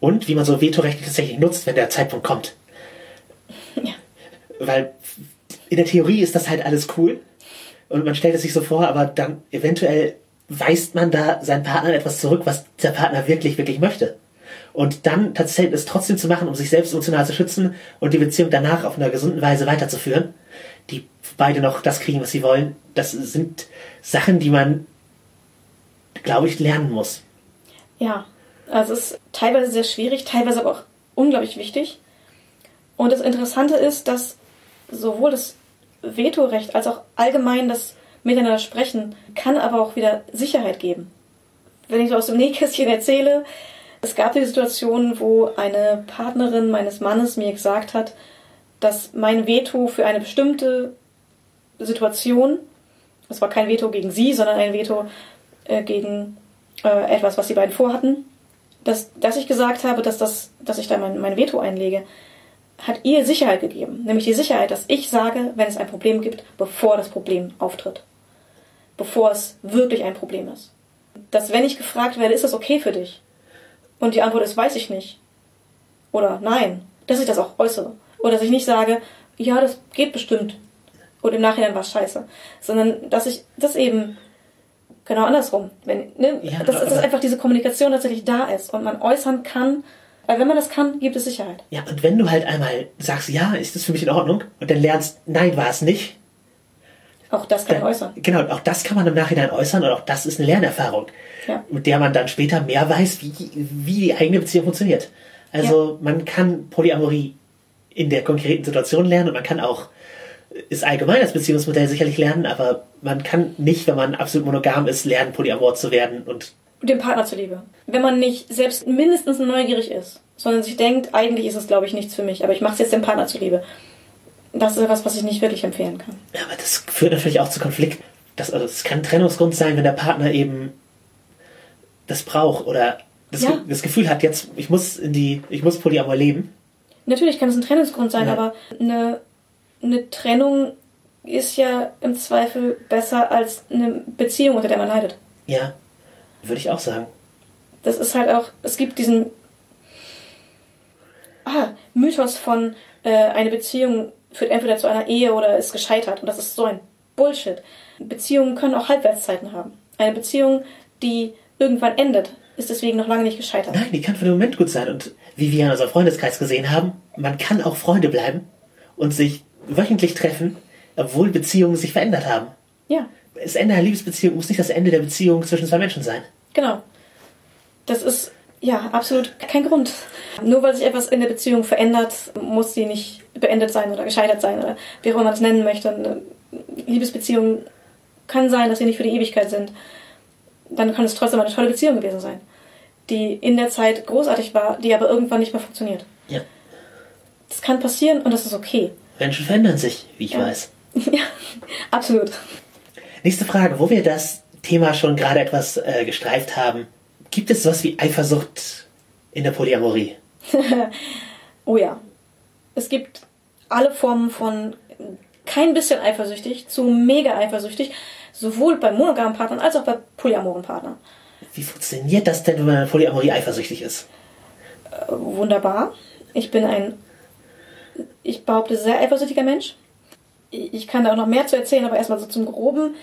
Und wie man so Vetorechte tatsächlich nutzt, wenn der Zeitpunkt kommt. Ja. Weil in der Theorie ist das halt alles cool. Und man stellt es sich so vor, aber dann eventuell weist man da seinen Partner etwas zurück, was der Partner wirklich, wirklich möchte. Und dann tatsächlich es trotzdem zu machen, um sich selbst emotional zu schützen und die Beziehung danach auf einer gesunden Weise weiterzuführen, die beide noch das kriegen, was sie wollen, das sind Sachen, die man, glaube ich, lernen muss. Ja, also es ist teilweise sehr schwierig, teilweise aber auch unglaublich wichtig. Und das Interessante ist, dass sowohl das Vetorecht als auch allgemein das Miteinander sprechen kann aber auch wieder Sicherheit geben. Wenn ich so aus dem Nähkästchen erzähle, es gab die Situation, wo eine Partnerin meines Mannes mir gesagt hat, dass mein Veto für eine bestimmte Situation, es war kein Veto gegen sie, sondern ein Veto äh, gegen äh, etwas, was die beiden vorhatten, dass, dass ich gesagt habe, dass, das, dass ich da mein, mein Veto einlege, hat ihr Sicherheit gegeben. Nämlich die Sicherheit, dass ich sage, wenn es ein Problem gibt, bevor das Problem auftritt. Bevor es wirklich ein Problem ist. Dass wenn ich gefragt werde, ist das okay für dich? Und die Antwort ist, weiß ich nicht. Oder nein. Dass ich das auch äußere. Oder dass ich nicht sage, ja, das geht bestimmt. Und im Nachhinein war es scheiße. Sondern dass ich das eben genau andersrum. Wenn, ne, Ja, dass, dass einfach diese Kommunikation tatsächlich da ist und man äußern kann. Weil wenn man das kann, gibt es Sicherheit. Ja, und wenn du halt einmal sagst, ja, ist das für mich in Ordnung, und dann lernst, nein, war es nicht, Auch das kann dann, man äußern. genau, auch das kann man im Nachhinein äußern und auch das ist eine Lernerfahrung, Ja. mit der man dann später mehr weiß, wie, wie die eigene Beziehung funktioniert. Also man kann Polyamorie in der konkreten Situation lernen und man kann auch ist allgemein das Beziehungsmodell sicherlich lernen, aber man kann nicht, wenn man absolut monogam ist, lernen, Polyamor zu werden und dem Partner zuliebe. Wenn man nicht selbst mindestens neugierig ist, sondern sich denkt, eigentlich ist es, glaube ich, nichts für mich, aber ich mache es jetzt dem Partner zuliebe. Das ist etwas, was ich nicht wirklich empfehlen kann. Ja, aber das führt natürlich auch zu Konflikten. Das, also das kann ein Trennungsgrund sein, wenn der Partner eben das braucht oder das, Ja. Das Gefühl hat, jetzt ich muss in die, ich muss Polyamor leben. Natürlich kann es ein Trennungsgrund sein, Ja. aber eine, eine Trennung ist ja im Zweifel besser als eine Beziehung, unter der man leidet. Ja, würde ich auch sagen. Das ist halt auch, es gibt diesen ah, Mythos von äh, eine Beziehung führt entweder zu einer Ehe oder ist gescheitert. Und das ist so ein Bullshit. Beziehungen können auch Halbwertszeiten haben. Eine Beziehung, die irgendwann endet, ist deswegen noch lange nicht gescheitert. Nein, die kann für den Moment gut sein. Und wie wir in unserem Freundeskreis gesehen haben, man kann auch Freunde bleiben und sich wöchentlich treffen, obwohl Beziehungen sich verändert haben. Ja, Das Ende einer Liebesbeziehung muss nicht das Ende der Beziehung zwischen zwei Menschen sein. genau. Das ist ja absolut kein Grund. Nur weil sich etwas in der Beziehung verändert, muss sie nicht beendet sein oder gescheitert sein oder wie auch immer man das nennen möchte. Eine Liebesbeziehung kann sein, dass sie nicht für die Ewigkeit sind. Dann kann es trotzdem eine tolle Beziehung gewesen sein, die in der Zeit großartig war, die aber irgendwann nicht mehr funktioniert. Ja. Das kann passieren und das ist okay. Menschen verändern sich, wie ich Ja. weiß. Ja, absolut. Nächste Frage, wo wir das Thema schon gerade etwas äh, gestreift haben. Gibt es sowas wie Eifersucht in der Polyamorie? oh ja. Es gibt alle Formen von kein bisschen eifersüchtig zu mega eifersüchtig, sowohl bei monogamen Partnern als auch bei polyamoren Partnern. Wie funktioniert das denn, wenn man in Polyamorie eifersüchtig ist? Äh, wunderbar. Ich bin ein, ich behaupte, sehr eifersüchtiger Mensch. Ich kann da auch noch mehr zu erzählen, aber erstmal so zum Groben.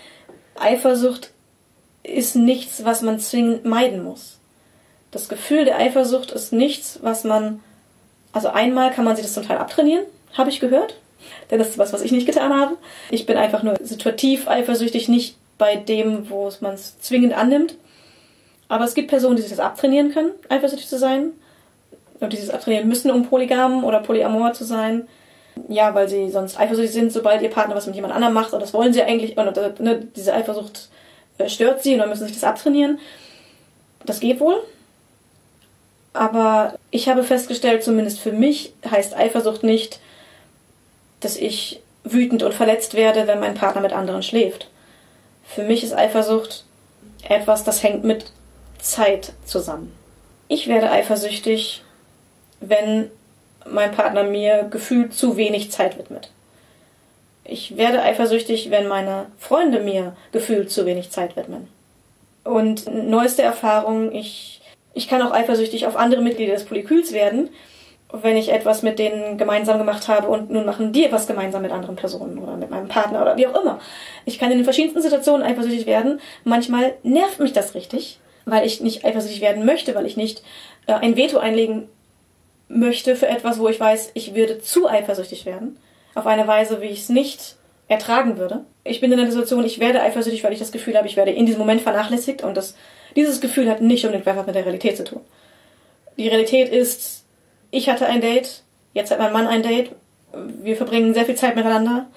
Eifersucht ist nichts, was man zwingend meiden muss. Das Gefühl der Eifersucht ist nichts, was man, also einmal kann man sich das zum Teil abtrainieren, habe ich gehört. Denn das ist was, was ich nicht getan habe. Ich bin einfach nur situativ eifersüchtig, nicht bei dem, wo man es zwingend annimmt. Aber es gibt Personen, die sich das abtrainieren können, eifersüchtig zu sein. Und die sich das abtrainieren müssen, um polygam oder polyamor zu sein. Ja, weil sie sonst eifersüchtig sind, sobald ihr Partner was mit jemand anderem macht. Und das wollen sie eigentlich. Und ne, diese Eifersucht äh, stört sie und dann müssen sie sich das abtrainieren. Das geht wohl. Aber ich habe festgestellt, zumindest für mich heißt Eifersucht nicht, dass ich wütend und verletzt werde, wenn mein Partner mit anderen schläft. Für mich ist Eifersucht etwas, das hängt mit Zeit zusammen. Ich werde eifersüchtig, wenn mein Partner mir gefühlt zu wenig Zeit widmet. Ich werde eifersüchtig, wenn meine Freunde mir gefühlt zu wenig Zeit widmen. Und neueste Erfahrung, ich, ich kann auch eifersüchtig auf andere Mitglieder des Polyküls werden, wenn ich etwas mit denen gemeinsam gemacht habe und nun machen die etwas gemeinsam mit anderen Personen oder mit meinem Partner oder wie auch immer. Ich kann in den verschiedensten Situationen eifersüchtig werden. Manchmal nervt mich das richtig, weil ich nicht eifersüchtig werden möchte, weil ich nicht äh, ein Veto einlegen möchte für etwas, wo ich weiß, ich würde zu eifersüchtig werden. Auf eine Weise, wie ich es nicht ertragen würde. Ich bin in einer Situation, ich werde eifersüchtig, weil ich das Gefühl habe, ich werde in diesem Moment vernachlässigt und das, dieses Gefühl hat nicht unbedingt etwas mit der Realität zu tun. Die Realität ist, ich hatte ein Date, jetzt hat mein Mann ein Date, wir verbringen sehr viel Zeit miteinander,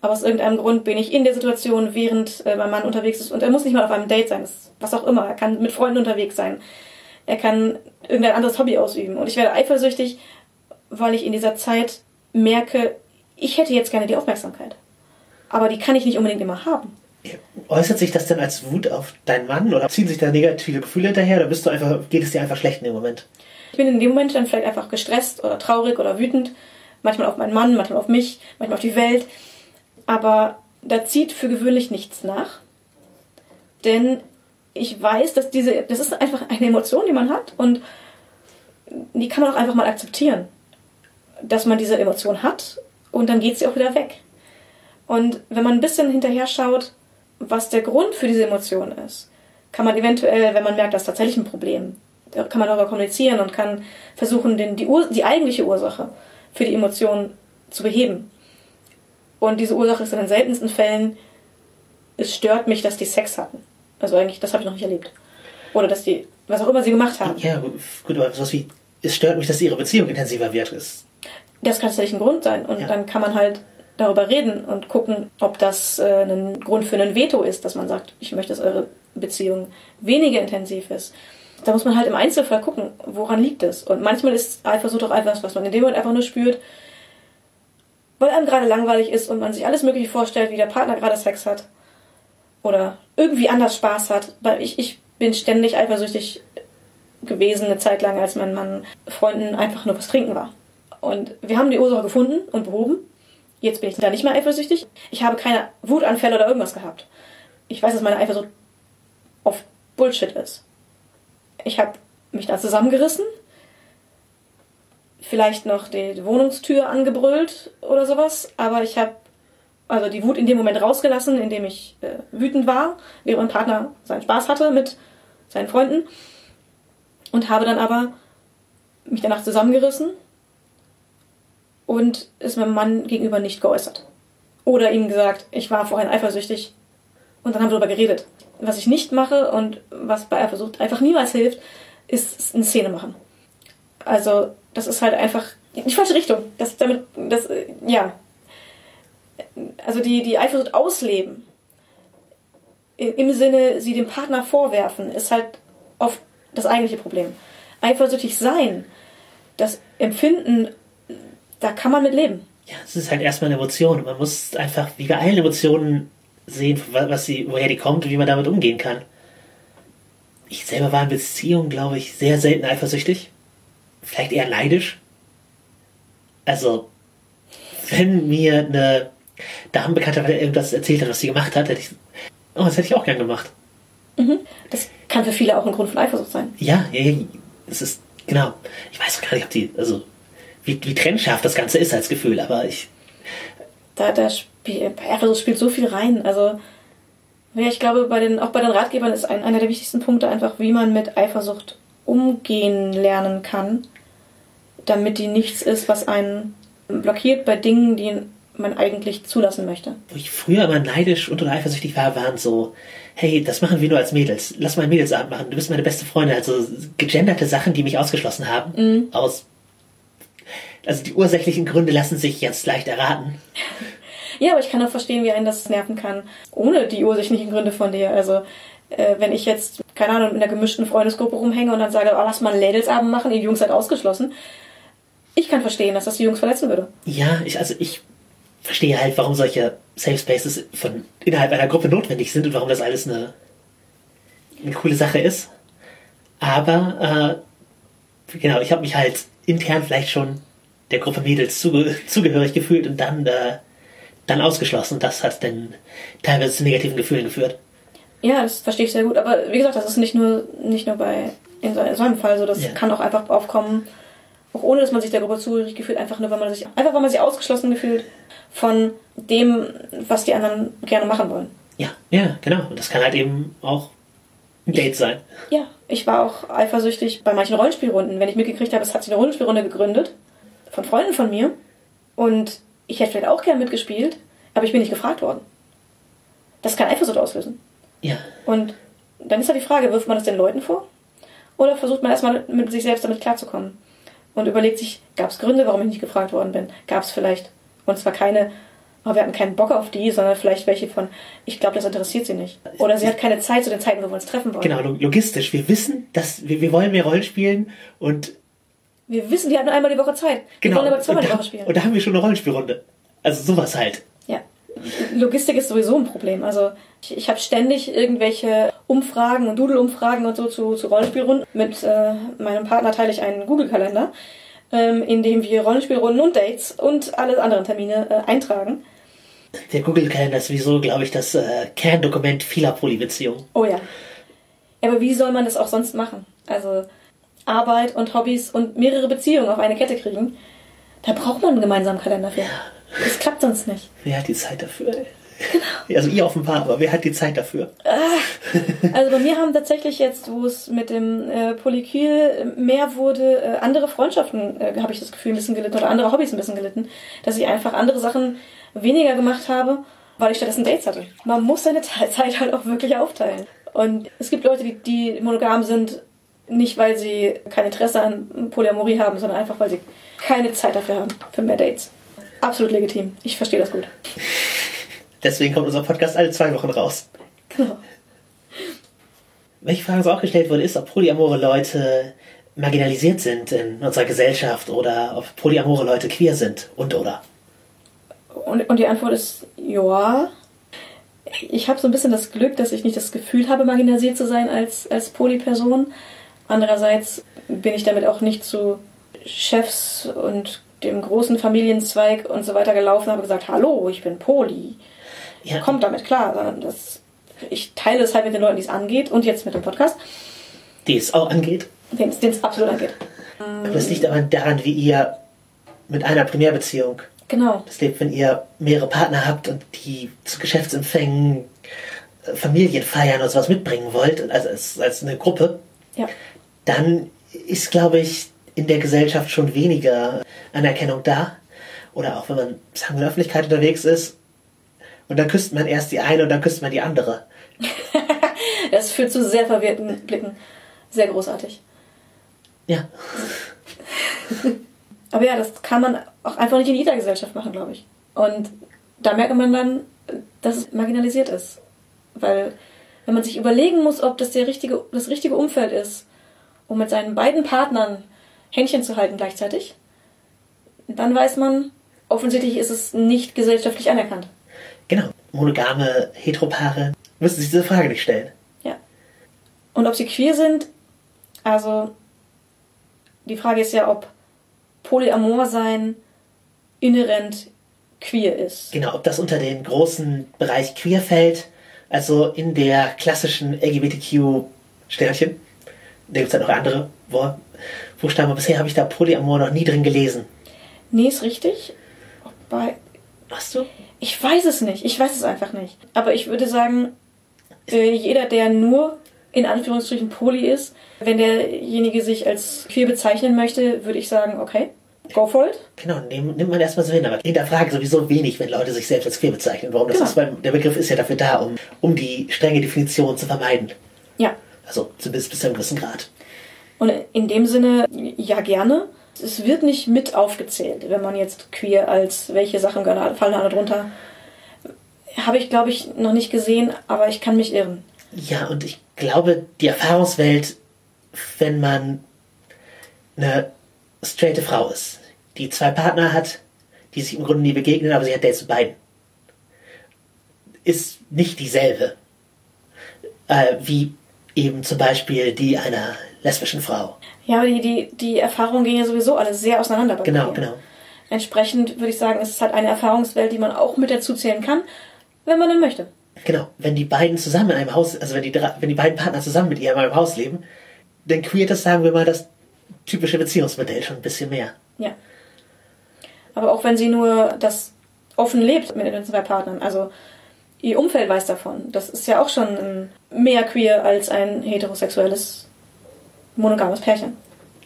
aber aus irgendeinem Grund bin ich in der Situation, während äh, mein Mann unterwegs ist und er muss nicht mal auf einem Date sein, was auch immer, er kann mit Freunden unterwegs sein, er kann irgendein anderes Hobby ausüben und ich werde eifersüchtig, weil ich in dieser Zeit merke, ich hätte jetzt gerne die Aufmerksamkeit, aber die kann ich nicht unbedingt immer haben. Äußert sich das denn als Wut auf deinen Mann oder ziehen sich da negative Gefühle hinterher oder bist du einfach, geht es dir einfach schlecht in dem Moment? Ich bin in dem Moment dann vielleicht einfach gestresst oder traurig oder wütend. Manchmal auf meinen Mann, manchmal auf mich, manchmal auf die Welt. Aber da zieht für gewöhnlich nichts nach. Denn ich weiß, dass diese, das ist einfach eine Emotion, die man hat und die kann man auch einfach mal akzeptieren. Dass man diese Emotion hat und dann geht sie auch wieder weg. Und wenn man ein bisschen hinterher schaut, was der Grund für diese Emotion ist, kann man eventuell, wenn man merkt, das ist tatsächlich ein Problem, kann man darüber kommunizieren und kann versuchen, den, die, Ur die eigentliche Ursache für die Emotionen zu beheben. Und diese Ursache ist in den seltensten Fällen, es stört mich, dass die Sex hatten. Also eigentlich, das habe ich noch nicht erlebt. Oder dass die, was auch immer sie gemacht haben. Ja, gut, aber sowas wie, es stört mich, dass ihre Beziehung intensiver wird. Ist. Das kann tatsächlich ein Grund sein. Und ja. dann kann man halt darüber reden und gucken, ob das äh, ein Grund für ein Veto ist, dass man sagt, ich möchte, dass eure Beziehung weniger intensiv ist da muss man halt im Einzelfall gucken, woran liegt es. Und manchmal ist Eifersucht auch etwas, was man in dem Moment einfach nur spürt, weil einem gerade langweilig ist und man sich alles Mögliche vorstellt, wie der Partner gerade Sex hat. Oder irgendwie anders Spaß hat. Weil ich, ich bin ständig eifersüchtig gewesen, eine Zeit lang, als mein Mann Freunden einfach nur was trinken war. Und wir haben die Ursache gefunden und behoben. Jetzt bin ich da nicht mehr eifersüchtig. Ich habe keine Wutanfälle oder irgendwas gehabt. Ich weiß, dass meine Eifersucht oft Bullshit ist ich habe mich da zusammengerissen, vielleicht noch die Wohnungstür angebrüllt oder sowas, aber ich habe also die Wut in dem Moment rausgelassen, in dem ich äh, wütend war, während mein Partner seinen Spaß hatte mit seinen Freunden und habe dann aber mich danach zusammengerissen und es meinem Mann gegenüber nicht geäußert. Oder ihm gesagt, ich war vorhin eifersüchtig und dann haben wir darüber geredet. Was ich nicht mache und was bei Eifersucht einfach niemals hilft, ist eine Szene machen. Also, das ist halt einfach die falsche Richtung. Das damit, das, ja. Also die, die Eifersucht ausleben, im Sinne, sie dem Partner vorwerfen, ist halt oft das eigentliche Problem. Eifersüchtig sein, das Empfinden, da kann man mit leben. Ja, es ist halt erstmal eine Emotion. Man muss einfach wie bei allen Emotionen sehen, was sie, woher die kommt und wie man damit umgehen kann. Ich selber war in Beziehungen, glaube ich, sehr selten eifersüchtig. Vielleicht eher neidisch. Also, wenn mir eine Damenbekannte irgendwas erzählt hat, was sie gemacht hat, hätte ich, oh, das hätte ich auch gern gemacht. Mhm. Das kann für viele auch ein Grund von Eifersucht sein. Ja, ja, es ist, genau. Ich weiß auch gar nicht, ob die, also, wie, wie trennscharf das Ganze ist als Gefühl, aber ich. Da, da spielt, Eifersucht spielt so viel rein. Also, ja, ich glaube, bei den, auch bei den Ratgebern ist ein, einer der wichtigsten Punkte einfach, wie man mit Eifersucht umgehen lernen kann, damit die nichts ist, was einen blockiert bei Dingen, die man eigentlich zulassen möchte. Wo ich früher immer neidisch und oder eifersüchtig war, waren so, hey, das machen wir nur als Mädels. Lass mal einen Mädelsabend machen. Du bist meine beste Freundin. Also gegenderte Sachen, die mich ausgeschlossen haben. Mhm. Aus. Also die ursächlichen Gründe lassen sich jetzt leicht erraten. Ja, aber ich kann auch verstehen, wie einen das nerven kann, ohne die ursächlichen Gründe von dir. Also, äh, wenn ich jetzt, keine Ahnung, in einer gemischten Freundesgruppe rumhänge und dann sage, oh, lass mal einen Mädelsabend machen, die Jungs seid ausgeschlossen. Ich kann verstehen, dass das die Jungs verletzen würde. Ja, ich, also ich verstehe halt, warum solche Safe Spaces von innerhalb einer Gruppe notwendig sind und warum das alles eine, eine coole Sache ist. Aber äh, genau, ich habe mich halt intern vielleicht schon der Gruppe Mädels zuge zugehörig gefühlt und dann äh, dann ausgeschlossen. Und das hat dann teilweise zu negativen Gefühlen geführt. Ja, das verstehe ich sehr gut. Aber wie gesagt, das ist nicht nur nicht nur bei in so, in so einem Fall so. Das ja. kann auch einfach aufkommen, auch ohne dass man sich der Gruppe zugehörig gefühlt, einfach nur, weil man sich einfach weil man sich ausgeschlossen gefühlt von dem, was die anderen gerne machen wollen. Ja, ja, genau. Und das kann halt eben auch ein Date sein. Ja, ich war auch eifersüchtig bei manchen Rollenspielrunden. Wenn ich mitgekriegt habe, es hat sich eine Rollenspielrunde gegründet von Freunden von mir und ich hätte vielleicht auch gern mitgespielt, aber ich bin nicht gefragt worden. Das kann Eifersucht auslösen. Ja. Und dann ist ja die Frage, wirft man das den Leuten vor? Oder versucht man erstmal mit sich selbst damit klarzukommen? Und überlegt sich, gab es Gründe, warum ich nicht gefragt worden bin? Gab es vielleicht und zwar keine, oh, wir hatten keinen Bock auf die, sondern vielleicht welche von, ich glaube, das interessiert sie nicht. Oder sie hat keine Zeit zu den Zeiten, wo wir uns treffen wollen. Genau, logistisch. Wir wissen, dass wir, wir wollen mehr Rollen spielen und wir wissen, die hat nur einmal die Woche Zeit. Genau. Wir wollen aber zweimal die Woche spielen. Und da haben wir schon eine Rollenspielrunde. Also sowas halt. Ja. Logistik ist sowieso ein Problem. Also ich, ich habe ständig irgendwelche Umfragen und Doodle-Umfragen und so zu, zu Rollenspielrunden. Mit äh, meinem Partner teile ich einen Google-Kalender ähm, in dem wir Rollenspielrunden und Dates und alle anderen Termine äh, eintragen. Der Google-Kalender ist sowieso, glaube ich, das äh, Kerndokument vieler Polybeziehungen. Oh ja. Aber wie soll man das auch sonst machen? Also Arbeit und Hobbys und mehrere Beziehungen auf eine Kette kriegen, da braucht man einen gemeinsamen Kalender für. Das klappt sonst nicht. Wer hat die Zeit dafür? Ey? Genau. Also ihr offenbar, aber wer hat die Zeit dafür? Ah, also bei mir haben tatsächlich jetzt, wo es mit dem äh, Polykyl mehr wurde, äh, andere Freundschaften, äh, habe ich das Gefühl, ein bisschen gelitten oder andere Hobbys ein bisschen gelitten, dass ich einfach andere Sachen weniger gemacht habe, weil ich stattdessen Dates hatte. Man muss seine Zeit halt auch wirklich aufteilen. Und es gibt Leute, die, die monogam sind, nicht weil sie kein Interesse an Polyamorie haben, sondern einfach weil sie keine Zeit dafür haben, für mehr Dates. Absolut legitim. Ich verstehe das gut. Deswegen kommt unser Podcast alle zwei Wochen raus. Genau. Welche Frage so auch gestellt wurde, ist, ob polyamore Leute marginalisiert sind in unserer Gesellschaft oder ob polyamore Leute queer sind und oder. Und, und die Antwort ist ja. Ich habe so ein bisschen das Glück, dass ich nicht das Gefühl habe, marginalisiert zu sein als, als Polyperson. Andererseits bin ich damit auch nicht zu Chefs und dem großen Familienzweig und so weiter gelaufen habe gesagt, hallo, ich bin Poli ja. kommt damit klar, sondern das, ich teile es halt mit den Leuten, die es angeht und jetzt mit dem Podcast. Die es auch angeht. Den es absolut angeht. Aber das liegt aber daran, wie ihr mit einer Primärbeziehung Genau. Das lebt, wenn ihr mehrere Partner habt und die zu Geschäftsempfängen, äh, Familienfeiern oder sowas mitbringen wollt, also als, als eine Gruppe, ja. dann ist, glaube ich, in der Gesellschaft schon weniger Anerkennung da. Oder auch wenn man, sagen wir, in der Öffentlichkeit unterwegs ist, und dann küsst man erst die eine und dann küsst man die andere. das führt zu sehr verwirrten Blicken. Sehr großartig. Ja. Aber ja, das kann man auch einfach nicht in jeder Gesellschaft machen, glaube ich. Und da merkt man dann, dass es marginalisiert ist. Weil, wenn man sich überlegen muss, ob das der richtige, das richtige Umfeld ist, um mit seinen beiden Partnern Händchen zu halten gleichzeitig, dann weiß man, offensichtlich ist es nicht gesellschaftlich anerkannt. Genau. Monogame Heteropaare müssen sich diese Frage nicht stellen. Ja. Und ob sie queer sind, also die Frage ist ja, ob Polyamor sein inhärent queer ist. Genau, ob das unter den großen Bereich queer fällt, also in der klassischen LGBTQ-Sternchen. Da gibt es halt noch andere Buchstaben, aber bisher habe ich da Polyamor noch nie drin gelesen. Nee, ist richtig. Bei Hast du? Ich weiß es nicht. Ich weiß es einfach nicht. Aber ich würde sagen, äh, jeder, der nur in Anführungsstrichen Poly ist, wenn derjenige sich als queer bezeichnen möchte, würde ich sagen, okay, go for it. Genau, nehm, nimmt man erstmal so hin. Aber hinterfrage sowieso wenig, wenn Leute sich selbst als queer bezeichnen. Warum das Genau. ist, weil der Begriff ist ja dafür da, um, um die strenge Definition zu vermeiden. Ja. Also zumindest bis zu einem gewissen Grad. Und in dem Sinne, ja gerne. Es wird nicht mit aufgezählt, wenn man jetzt queer als welche Sachen fallen da drunter. Habe ich, glaube ich, noch nicht gesehen, aber ich kann mich irren. Ja, und ich glaube, die Erfahrungswelt, wenn man eine straighte Frau ist, die zwei Partner hat, die sich im Grunde nie begegnen, aber sie hat Dates mit beiden, ist nicht dieselbe äh, wie eben zum Beispiel die einer lesbischen Frau. Ja, aber die, die, die Erfahrungen gehen ja sowieso alle sehr auseinander bei Genau, queer. genau. Entsprechend würde ich sagen, es ist halt eine Erfahrungswelt, die man auch mit dazu zählen kann, wenn man denn möchte. Genau, wenn die beiden zusammen in einem Haus, also wenn die, wenn die beiden Partner zusammen mit ihr in einem Haus leben, dann queert das, sagen wir mal, das typische Beziehungsmodell schon ein bisschen mehr. Ja. Aber auch wenn sie nur das offen lebt mit den zwei Partnern, also ihr Umfeld weiß davon, das ist ja auch schon mehr queer als ein heterosexuelles monogames Pärchen.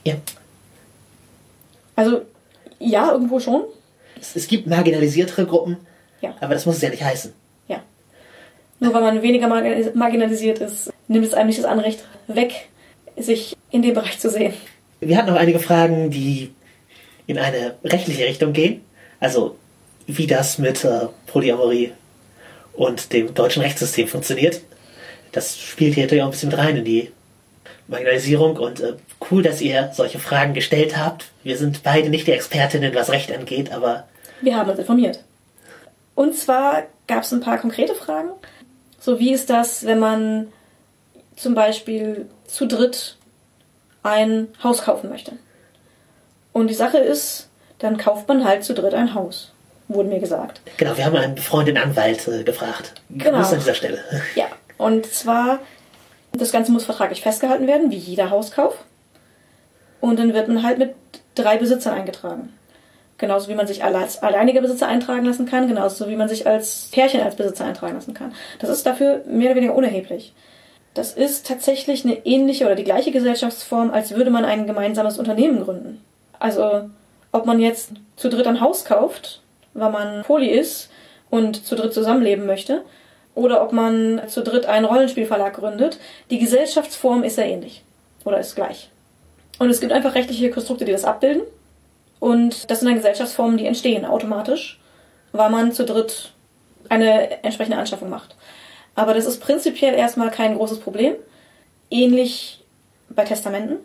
Ja. Also ja, irgendwo schon. Es, es gibt marginalisiertere Gruppen, Ja. aber das muss es ja nicht heißen. Ja. Nur weil man weniger marginalis- marginalisiert ist, nimmt es einem nicht das Anrecht weg, sich in dem Bereich zu sehen. Wir hatten noch einige Fragen, die in eine rechtliche Richtung gehen. Also wie das mit äh, Polyamorie und dem deutschen Rechtssystem funktioniert. Das spielt hier natürlich auch ein bisschen mit rein in die Marginalisierung und äh, cool, dass ihr solche Fragen gestellt habt. Wir sind beide nicht die Expertinnen, was Recht angeht, aber Wir haben uns informiert. Und zwar gab es ein paar konkrete Fragen. So wie ist das, wenn man zum Beispiel zu dritt ein Haus kaufen möchte? Und die Sache ist, dann kauft man halt zu dritt ein Haus, wurde mir gesagt. genau, wir haben einen befreundeten Anwalt äh, gefragt. Genau. Grüße an dieser Stelle. Ja, und zwar, das Ganze muss vertraglich festgehalten werden, wie jeder Hauskauf. Und dann wird man halt mit drei Besitzern eingetragen. Genauso wie man sich als alleiniger Besitzer eintragen lassen kann, genauso wie man sich als Pärchen als Besitzer eintragen lassen kann. Das ist dafür mehr oder weniger unerheblich. Das ist tatsächlich eine ähnliche oder die gleiche Gesellschaftsform, als würde man ein gemeinsames Unternehmen gründen. Also, ob man jetzt zu dritt ein Haus kauft, weil man Poli ist und zu dritt zusammenleben möchte, oder ob man zu dritt einen Rollenspielverlag gründet, die Gesellschaftsform ist sehr ähnlich oder ist gleich. Und es gibt einfach rechtliche Konstrukte, die das abbilden. Und das sind dann Gesellschaftsformen, die entstehen automatisch, weil man zu dritt eine entsprechende Anschaffung macht. Aber das ist prinzipiell erstmal kein großes Problem. Ähnlich bei Testamenten.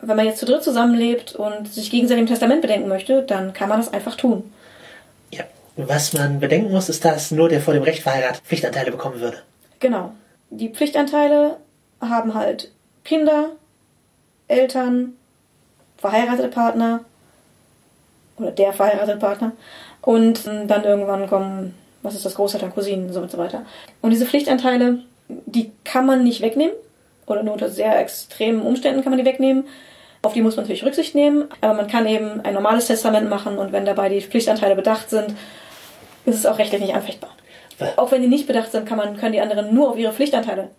Wenn man jetzt zu dritt zusammenlebt und sich gegenseitig im Testament bedenken möchte, dann kann man das einfach tun. Was man bedenken muss, ist, dass nur der vor dem Recht verheiratet Pflichtanteile bekommen würde. Genau. Die Pflichtanteile haben halt Kinder, Eltern, verheiratete Partner oder der verheiratete Partner und ähm, dann irgendwann kommen, was ist das, Großeltern, Cousinen so und so weiter. Und diese Pflichtanteile, die kann man nicht wegnehmen oder nur unter sehr extremen Umständen kann man die wegnehmen. Auf die muss man natürlich Rücksicht nehmen, aber man kann eben ein normales Testament machen und wenn dabei die Pflichtanteile bedacht sind, ist es auch rechtlich nicht anfechtbar. Auch wenn die nicht bedacht sind, kann man, können die anderen nur auf ihre Pflichtanteile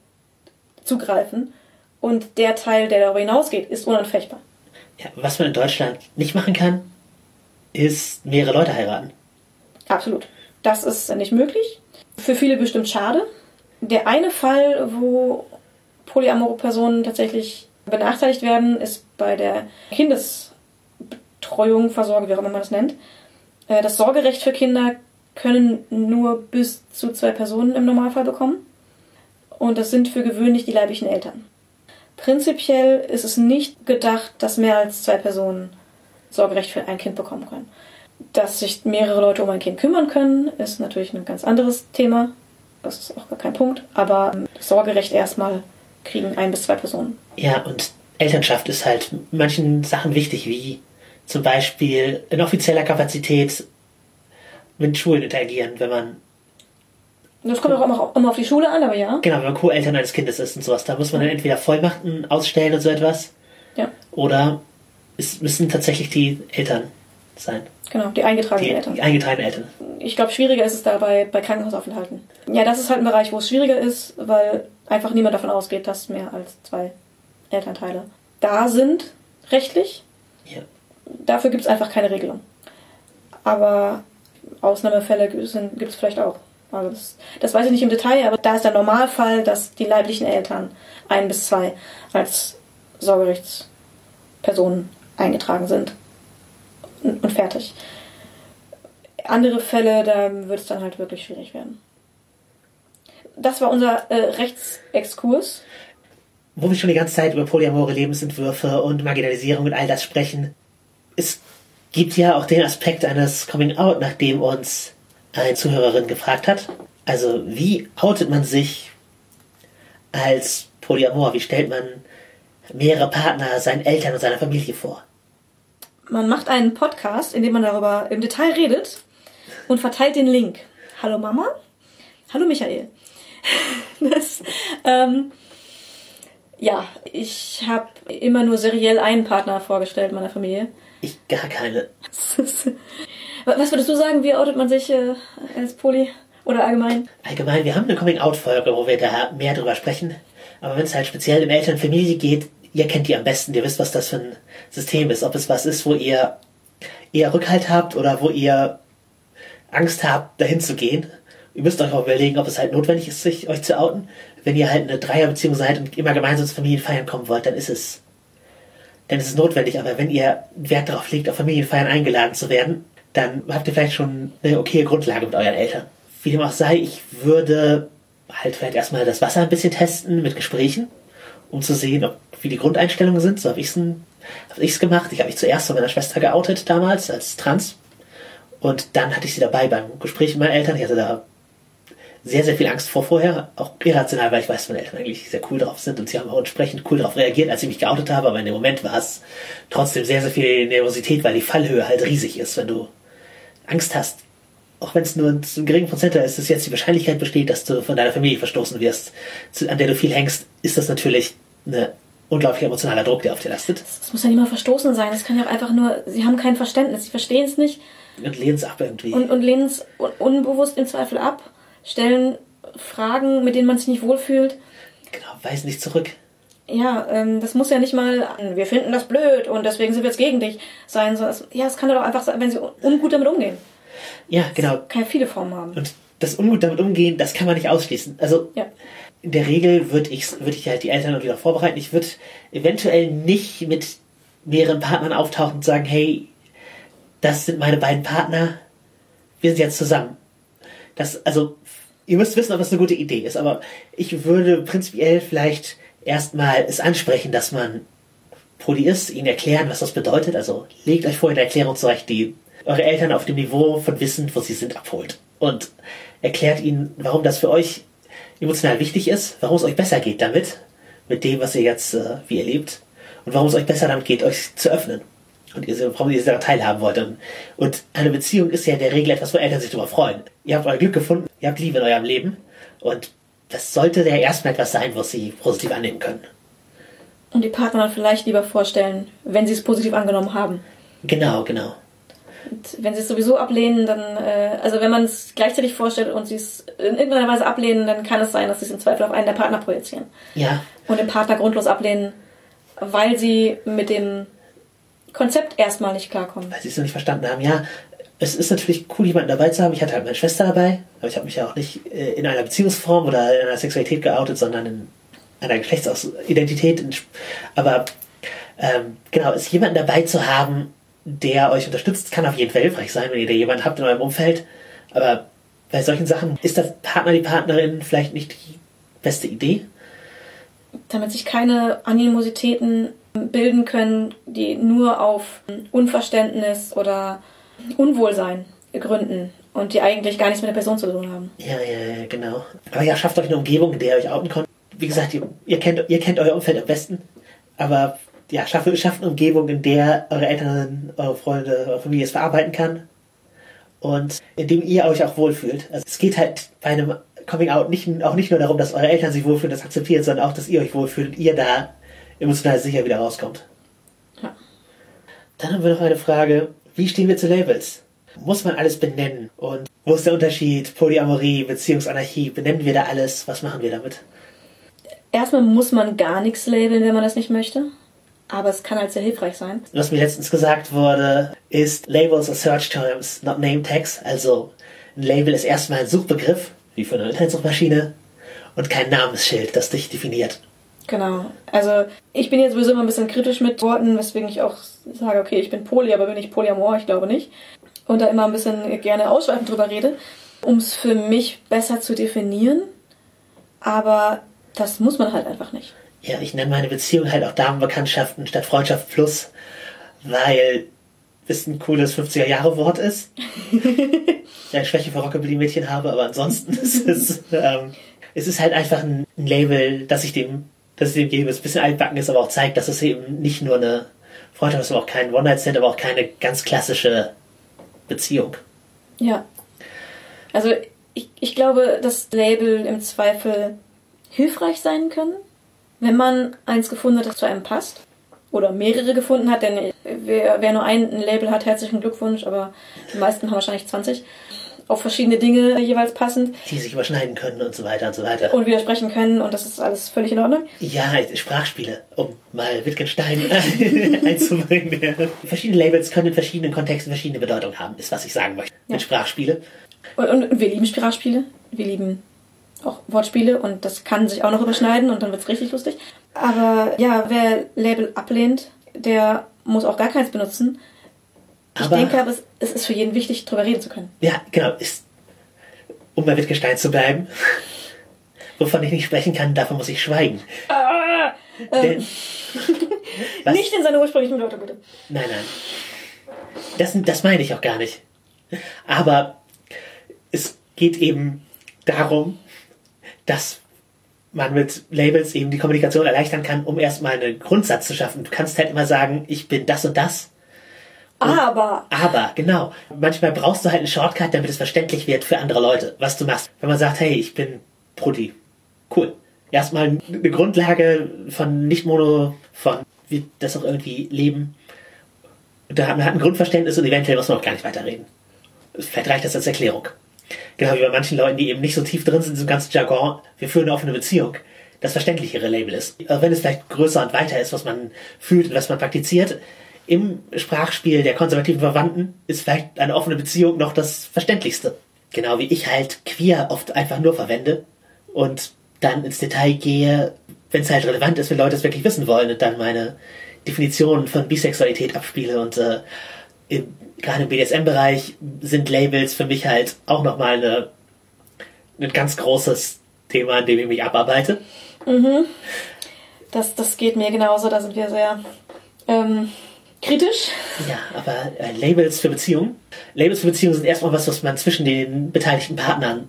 zugreifen. Und der Teil, der darüber hinausgeht, ist unanfechtbar. Ja, was man in Deutschland nicht machen kann, ist mehrere Leute heiraten. Absolut. Das ist nicht möglich. Für viele bestimmt schade. Der eine Fall, wo polyamore Personen tatsächlich benachteiligt werden, ist bei der Kindesbetreuung, Versorgung, wie auch immer man das nennt. Äh, Das Sorgerecht für Kinder können nur bis zu zwei Personen im Normalfall bekommen. Und das sind für gewöhnlich die leiblichen Eltern. Prinzipiell ist es nicht gedacht, dass mehr als zwei Personen Sorgerecht für ein Kind bekommen können. Dass sich mehrere Leute um ein Kind kümmern können, ist natürlich ein ganz anderes Thema. Das ist auch gar kein Punkt. Aber ähm, Sorgerecht erstmal kriegen ein bis zwei Personen. Ja, und Elternschaft ist halt manchen Sachen wichtig, wie zum Beispiel in offizieller Kapazität mit Schulen interagieren, wenn man. Das kommt auch immer, immer auf die Schule an, aber ja. Genau, wenn man Co-Eltern eines Kindes ist und sowas, da muss man dann entweder Vollmachten ausstellen und so etwas. Ja. Oder es müssen tatsächlich die Eltern sein. Genau, die eingetragenen Die, Eltern. die eingetragenen Eltern. Ich glaube, schwieriger ist es dabei bei Krankenhausaufenthalten. Ja, das ist halt ein Bereich, wo es schwieriger ist, weil einfach niemand davon ausgeht, dass mehr als zwei Elternteile da sind, rechtlich. Ja. Dafür gibt es einfach keine Regelung. Aber Ausnahmefälle gibt es vielleicht auch. Also das, das weiß ich nicht im Detail, aber da ist der Normalfall, dass die leiblichen Eltern ein bis zwei als Sorgerechtspersonen eingetragen sind. Und, fertig. Andere Fälle, da wird es dann halt wirklich schwierig werden. Das war unser äh, Rechtsexkurs. Wo wir schon die ganze Zeit über polyamore Lebensentwürfe und Marginalisierung und all das sprechen, es gibt ja auch den Aspekt eines Coming Out, nachdem uns eine Zuhörerin gefragt hat. Also, wie outet man sich als Polyamor? Wie stellt man mehrere Partner seinen Eltern und seiner Familie vor? Man macht einen Podcast, in dem man darüber im Detail redet und verteilt den Link. Hallo Mama. Hallo Michael. Das, ähm, ja, ich habe immer nur seriell einen Partner vorgestellt meiner Familie. Ich gar keine. Was würdest du sagen, wie outet man sich äh, als Poly oder allgemein? Allgemein, wir haben eine Coming-out-Folge, wo wir da mehr drüber sprechen. Aber wenn es halt speziell um Eltern und Familie geht, ihr kennt die am besten, ihr wisst, was das für ein System ist. Ob es was ist, wo ihr eher Rückhalt habt oder wo ihr Angst habt, dahin zu gehen. Ihr müsst euch auch überlegen, ob es halt notwendig ist, sich euch zu outen. Wenn ihr halt eine Dreierbeziehung seid und immer gemeinsam zu Familienfeiern kommen wollt, dann ist es, ist es notwendig. Aber wenn ihr Wert darauf legt, auf Familienfeiern eingeladen zu werden, dann habt ihr vielleicht schon eine okaye Grundlage mit euren Eltern. Wie dem auch sei, ich würde halt vielleicht erstmal das Wasser ein bisschen testen mit Gesprächen, um zu sehen, ob, wie die Grundeinstellungen sind. So habe ich es gemacht. Ich habe mich zuerst von meiner Schwester geoutet damals als Trans. Und dann hatte ich sie dabei beim Gespräch mit meinen Eltern. Ich hatte da sehr, sehr viel Angst vor vorher. Auch irrational, weil ich weiß, meine Eltern eigentlich sehr cool drauf sind und sie haben auch entsprechend cool darauf reagiert, als ich mich geoutet habe. Aber in dem Moment war es trotzdem sehr, sehr viel Nervosität, weil die Fallhöhe halt riesig ist, wenn du Angst hast. Auch wenn es nur ein geringen Prozentteil ist, dass jetzt die Wahrscheinlichkeit besteht, dass du von deiner Familie verstoßen wirst, an der du viel hängst, ist das natürlich ein unglaublich emotionaler Druck, der auf dir lastet. Es muss ja nicht mal verstoßen sein. Es kann ja auch einfach nur, sie haben kein Verständnis, sie verstehen es nicht. Und lehnen es ab irgendwie. Und, und lehnen es un unbewusst im Zweifel ab, stellen Fragen, mit denen man sich nicht wohlfühlt. Genau, weisen nicht zurück. Ja, ähm, das muss ja nicht mal, wir finden das blöd und deswegen sind wir jetzt gegen dich sein. So, es, ja, es kann doch einfach sein, wenn sie ungut damit umgehen. Ja, genau. Kann ja viele Formen haben. Und das ungut damit umgehen, das kann man nicht ausschließen. Also Ja. in der Regel würde ich, würde ich halt die Eltern wieder vorbereiten. Ich würde eventuell nicht mit mehreren Partnern auftauchen und sagen, hey, das sind meine beiden Partner, wir sind jetzt zusammen. Das, also, ihr müsst wissen, ob das eine gute Idee ist, aber ich würde prinzipiell vielleicht erstmal es ansprechen, dass man Poly ist, ihnen erklären, was das bedeutet. Also legt euch vorher eine Erklärung zurecht, die eure Eltern auf dem Niveau von Wissen, wo sie sind, abholt. Und erklärt ihnen, warum das für euch emotional wichtig ist, warum es euch besser geht damit, mit dem, was ihr jetzt, äh, wie ihr lebt, und warum es euch besser damit geht, euch zu öffnen. Und ihr, warum ihr daran teilhaben wollt. Und, und eine Beziehung ist ja in der Regel etwas, wo Eltern sich darüber freuen. Ihr habt euer Glück gefunden, ihr habt Liebe in eurem Leben. Und das sollte ja erstmal etwas sein, was sie positiv annehmen können. Und die Partner dann vielleicht lieber vorstellen, wenn sie es positiv angenommen haben. Genau, genau. Und wenn sie es sowieso ablehnen, dann, äh, also wenn man es gleichzeitig vorstellt und sie es in irgendeiner Weise ablehnen, dann kann es sein, dass sie es im Zweifel auf einen der Partner projizieren. Ja, Und den Partner grundlos ablehnen, weil sie mit dem Konzept erstmal nicht klarkommen. weil sie es noch nicht verstanden haben. Ja, es ist natürlich cool, jemanden dabei zu haben. Ich hatte halt meine Schwester dabei, aber ich habe mich ja auch nicht äh, in einer Beziehungsform oder in einer Sexualität geoutet, sondern in einer Geschlechtsidentität. Aber ähm, genau, es jemanden dabei zu haben, der euch unterstützt, kann auf jeden Fall hilfreich sein, wenn ihr da jemanden habt in eurem Umfeld. Aber bei solchen Sachen ist der Partner, die Partnerin vielleicht nicht die beste Idee. damit sich keine Animositäten bilden können, die nur auf Unverständnis oder Unwohlsein gründen und die eigentlich gar nichts mit der Person zu tun haben. Ja, ja, ja, genau. Aber ja, schafft euch eine Umgebung, in der ihr euch outen könnt. Wie gesagt, ihr, ihr, kennt, ihr kennt euer Umfeld am besten, aber ja, schafft, schafft eine Umgebung, in der eure Eltern, eure Freunde, eure Familie es verarbeiten kann und in dem ihr euch auch wohlfühlt. Also es geht halt bei einem Coming Out nicht, auch nicht nur darum, dass eure Eltern sich wohlfühlen, das akzeptiert, sondern auch, dass ihr euch wohlfühlt und ihr da emotional sicher wieder rauskommt. Ja. Dann haben wir noch eine Frage, wie stehen wir zu Labels? Muss man alles benennen? Und wo ist der Unterschied? Polyamorie, Beziehungsanarchie, benennen wir da alles? Was machen wir damit? Erstmal muss man gar nichts labeln, wenn man das nicht möchte. Aber es kann halt sehr hilfreich sein. Was mir letztens gesagt wurde, ist Labels are search terms, not name tags. Also ein Label ist erstmal ein Suchbegriff, wie für eine Internetsuchmaschine, und kein Namensschild, das dich definiert. Genau. Also ich bin jetzt sowieso immer ein bisschen kritisch mit Worten, weswegen ich auch sage, okay, ich bin Poly, aber bin ich Polyamor? Ich glaube nicht. Und da immer ein bisschen gerne ausschweifend drüber rede, um es für mich besser zu definieren. Aber das muss man halt einfach nicht. Ja, ich nenne meine Beziehung halt auch Damenbekanntschaften statt Freundschaft plus, weil es ein cooles 50er-Jahre-Wort ist. ja, ich Schwäche für Rockabilly-Mädchen habe, aber ansonsten ist es, ähm, es ist halt einfach ein, ein Label, das ich dem, das ich dem gebe. Es ist ein bisschen altbacken ist, aber auch zeigt, dass es eben nicht nur eine Freundschaft ist, aber auch kein One-Night-Stand, aber auch keine ganz klassische Beziehung. Ja. Also ich, ich glaube, dass Label im Zweifel hilfreich sein können, wenn man eins gefunden hat, das zu einem passt. Oder mehrere gefunden hat, denn wer, wer nur ein Label hat, herzlichen Glückwunsch, aber die meisten haben wahrscheinlich 20. Auf verschiedene Dinge jeweils passend. Die sich überschneiden können und so weiter und so weiter. Und widersprechen können und das ist alles völlig in Ordnung. Ja, Sprachspiele, um mal Wittgenstein einzubringen. Verschiedene Labels können in verschiedenen Kontexten verschiedene Bedeutungen haben, ist was ich sagen möchte. Ja. Mit Sprachspiele. Und, und wir lieben Sprachspiele. Wir lieben auch Wortspiele und das kann sich auch noch überschneiden und dann wird's richtig lustig. Aber ja, wer Label ablehnt, der muss auch gar keins benutzen. Ich Aber- denke aber, es, es ist für jeden wichtig, drüber reden zu können. Ja, genau. Ist, um bei Wittgenstein zu bleiben. Wovon ich nicht sprechen kann, davon muss ich schweigen. Denn, was? Nicht in seiner ursprünglichen Bedeutung, bitte. Nein, nein. Das, das meine ich auch gar nicht. Aber es geht eben darum, dass man mit Labels eben die Kommunikation erleichtern kann, um erstmal einen Grundsatz zu schaffen. Du kannst halt immer sagen, ich bin das und das. Aber Aber, genau, manchmal brauchst du halt einen Shortcut, damit es verständlich wird für andere Leute, was du machst. Wenn man sagt, hey, ich bin Brudi. Cool. Erstmal eine Grundlage von Nicht-Mono, von wie das auch irgendwie leben. Da hat man ein Grundverständnis und eventuell muss man auch gar nicht weiterreden. Vielleicht reicht das als Erklärung. Genau wie bei manchen Leuten, die eben nicht so tief drin sind in diesem ganzen Jargon, wir führen eine offene Beziehung, das verständlichere Label ist. Auch wenn es vielleicht größer und weiter ist, was man fühlt und was man praktiziert, im Sprachspiel der konservativen Verwandten ist vielleicht eine offene Beziehung noch das Verständlichste. Genau wie ich halt queer oft einfach nur verwende und dann ins Detail gehe, wenn es halt relevant ist, wenn Leute es wirklich wissen wollen und dann meine Definition von Bisexualität abspiele und äh, im, gerade im BDSM-Bereich sind Labels für mich halt auch nochmal eine, ein ganz großes Thema, an dem ich mich abarbeite. das, das geht mir genauso, da sind wir sehr ähm, kritisch. Ja, aber äh, Labels für Beziehungen. Labels für Beziehungen sind erstmal was, was man zwischen den beteiligten Partnern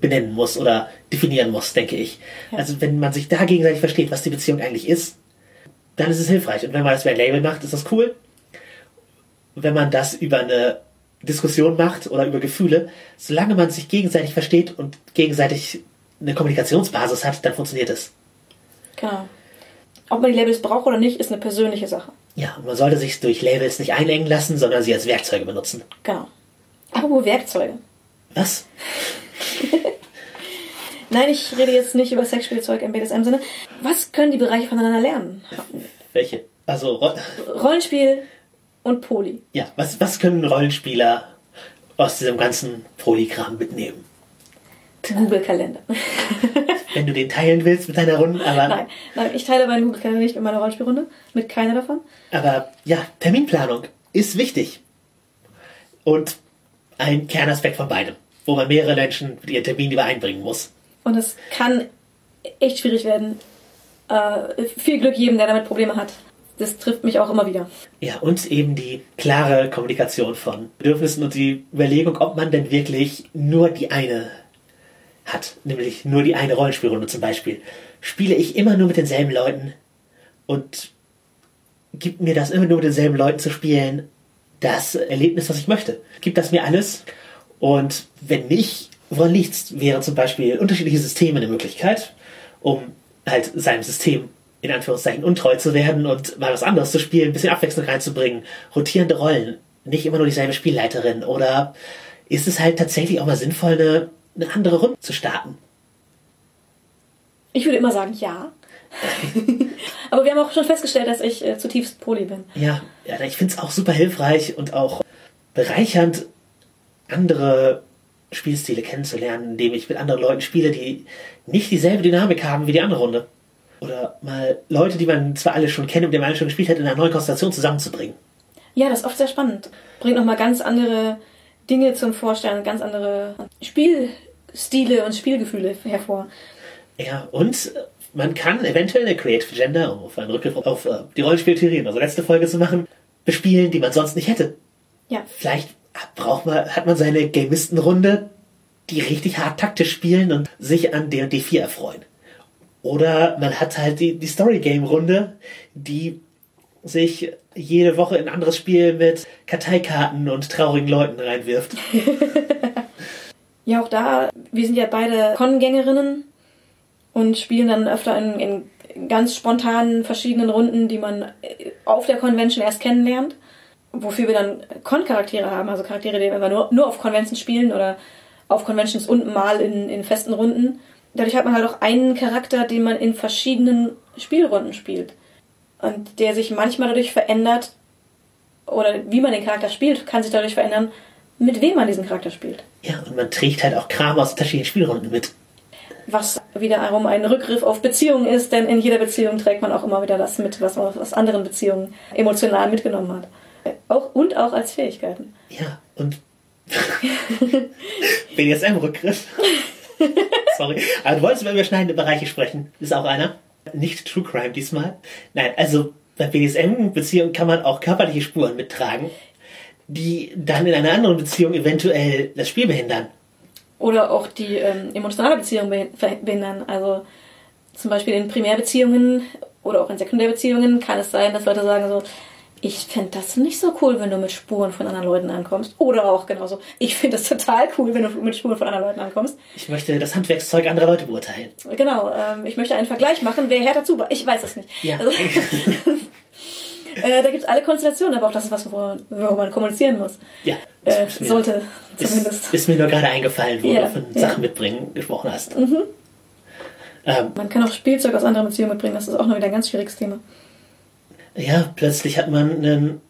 benennen muss oder definieren muss, denke ich. Ja. Also wenn man sich da gegenseitig versteht, was die Beziehung eigentlich ist, dann ist es hilfreich. Und wenn man das über ein Label macht, ist das cool. Wenn man das über eine Diskussion macht oder über Gefühle, solange man sich gegenseitig versteht und gegenseitig eine Kommunikationsbasis hat, dann funktioniert es. Genau. Ob man die Labels braucht oder nicht, ist eine persönliche Sache. Ja, man sollte sich durch Labels nicht einengen lassen, sondern sie als Werkzeuge benutzen. Genau. Apropos Werkzeuge. Was? Nein, ich rede jetzt nicht über Sexspielzeug im BDSM-Sinne. Was können die Bereiche voneinander lernen? Welche? Also, Ro- Rollenspiel und Poli. ja, was, was können Rollenspieler aus diesem ganzen Polykram mitnehmen? Google-Kalender. Wenn du den teilen willst mit deiner Runde, aber, Nein, nein, ich teile meinen Google-Kalender nicht mit meiner Rollenspielrunde. Mit keiner davon. aber ja, Terminplanung ist wichtig. Und ein Kernaspekt von beidem, wo man mehrere Menschen mit ihren Termin übereinbringen muss. Und es kann echt schwierig werden. Äh, viel Glück jedem, der damit Probleme hat. das trifft mich auch immer wieder. Ja, und eben die klare Kommunikation von Bedürfnissen und die Überlegung, ob man denn wirklich nur die eine hat, nämlich nur die eine Rollenspielrunde zum Beispiel. Spiele ich immer nur mit denselben Leuten und gibt mir das immer nur mit denselben Leuten zu spielen das Erlebnis, was ich möchte? Gibt das mir alles? Und wenn nicht, woran liegt's? Wäre zum Beispiel unterschiedliche Systeme eine Möglichkeit, um halt seinem System in Anführungszeichen untreu zu werden und mal was anderes zu spielen, ein bisschen Abwechslung reinzubringen, rotierende Rollen, nicht immer nur dieselbe Spielleiterin oder ist es halt tatsächlich auch mal sinnvoll, eine, eine andere Runde zu starten? Ich würde immer sagen, ja. Aber wir haben auch schon festgestellt, dass ich äh, zutiefst poly bin. Ja, ja ich finde es auch super hilfreich und auch bereichernd, andere Spielstile kennenzulernen, indem ich mit anderen Leuten spiele, die nicht dieselbe Dynamik haben wie die andere Runde. Oder mal Leute, die man zwar alle schon kennt und die man alle schon gespielt hat, in einer neuen Konstellation zusammenzubringen. Ja, das ist oft sehr spannend. Bringt nochmal ganz andere Dinge zum Vorstellen, ganz andere Spielstile und Spielgefühle hervor. Ja, und man kann eventuell eine Creative Agenda, um auf einen Rückgriff auf äh, die Rollenspieltheorien, also letzte Folge zu machen, bespielen, die man sonst nicht hätte. Ja. Vielleicht braucht man, hat man seine Gamistenrunde, die richtig hart taktisch spielen und sich an D&D 4 erfreuen. Oder man hat halt die, die Story-Game-Runde, die sich jede Woche in ein anderes Spiel mit Karteikarten und traurigen Leuten reinwirft. ja, auch da, wir sind ja beide Con-Gängerinnen und spielen dann öfter in, in ganz spontanen verschiedenen Runden, die man auf der Convention erst kennenlernt. Wofür wir dann Con-Charaktere haben, also Charaktere, die wir nur, nur auf Conventions spielen oder auf Conventions und mal in, in festen Runden. Dadurch hat man halt auch einen Charakter, den man in verschiedenen Spielrunden spielt. Und der sich manchmal dadurch verändert, oder wie man den Charakter spielt, kann sich dadurch verändern, mit wem man diesen Charakter spielt. Ja, und man trägt halt auch Kram aus unterschiedlichen Spielrunden mit was wiederum ein Rückgriff auf Beziehungen ist, denn in jeder Beziehung trägt man auch immer wieder das mit, was man aus anderen Beziehungen emotional mitgenommen hat. Auch, und auch als Fähigkeiten. Ja, und BDSM-Rückgriff. Sorry. Aber du wolltest über überschneidende Bereiche sprechen. Ist auch einer. Nicht True Crime diesmal. Nein, also bei BDSM-Beziehungen kann man auch körperliche Spuren mittragen, die dann in einer anderen Beziehung eventuell das Spiel behindern oder auch die ähm, emotionale Beziehung behindern. Also zum Beispiel in Primärbeziehungen oder auch in Sekundärbeziehungen kann es sein, dass Leute sagen so, ich fände das nicht so cool, wenn du mit Spuren von anderen Leuten ankommst. Oder auch genauso, ich finde das total cool, wenn du mit Spuren von anderen Leuten ankommst. Ich möchte das Handwerkszeug anderer Leute beurteilen. Genau, ähm, ich möchte einen Vergleich machen, wer härter zu. Ich weiß es nicht. Ja. Also, Äh, da gibt es alle Konstellationen, aber auch das ist was, worüber man kommunizieren muss. Ja. Äh, sollte zumindest. Ist, ist, mir nur gerade eingefallen, wo ja, du von ja. Sachen mitbringen gesprochen hast. Mhm. Ähm, man kann auch Spielzeug aus anderen Beziehungen mitbringen, das ist auch noch wieder ein ganz schwieriges Thema. Ja, plötzlich hat man ein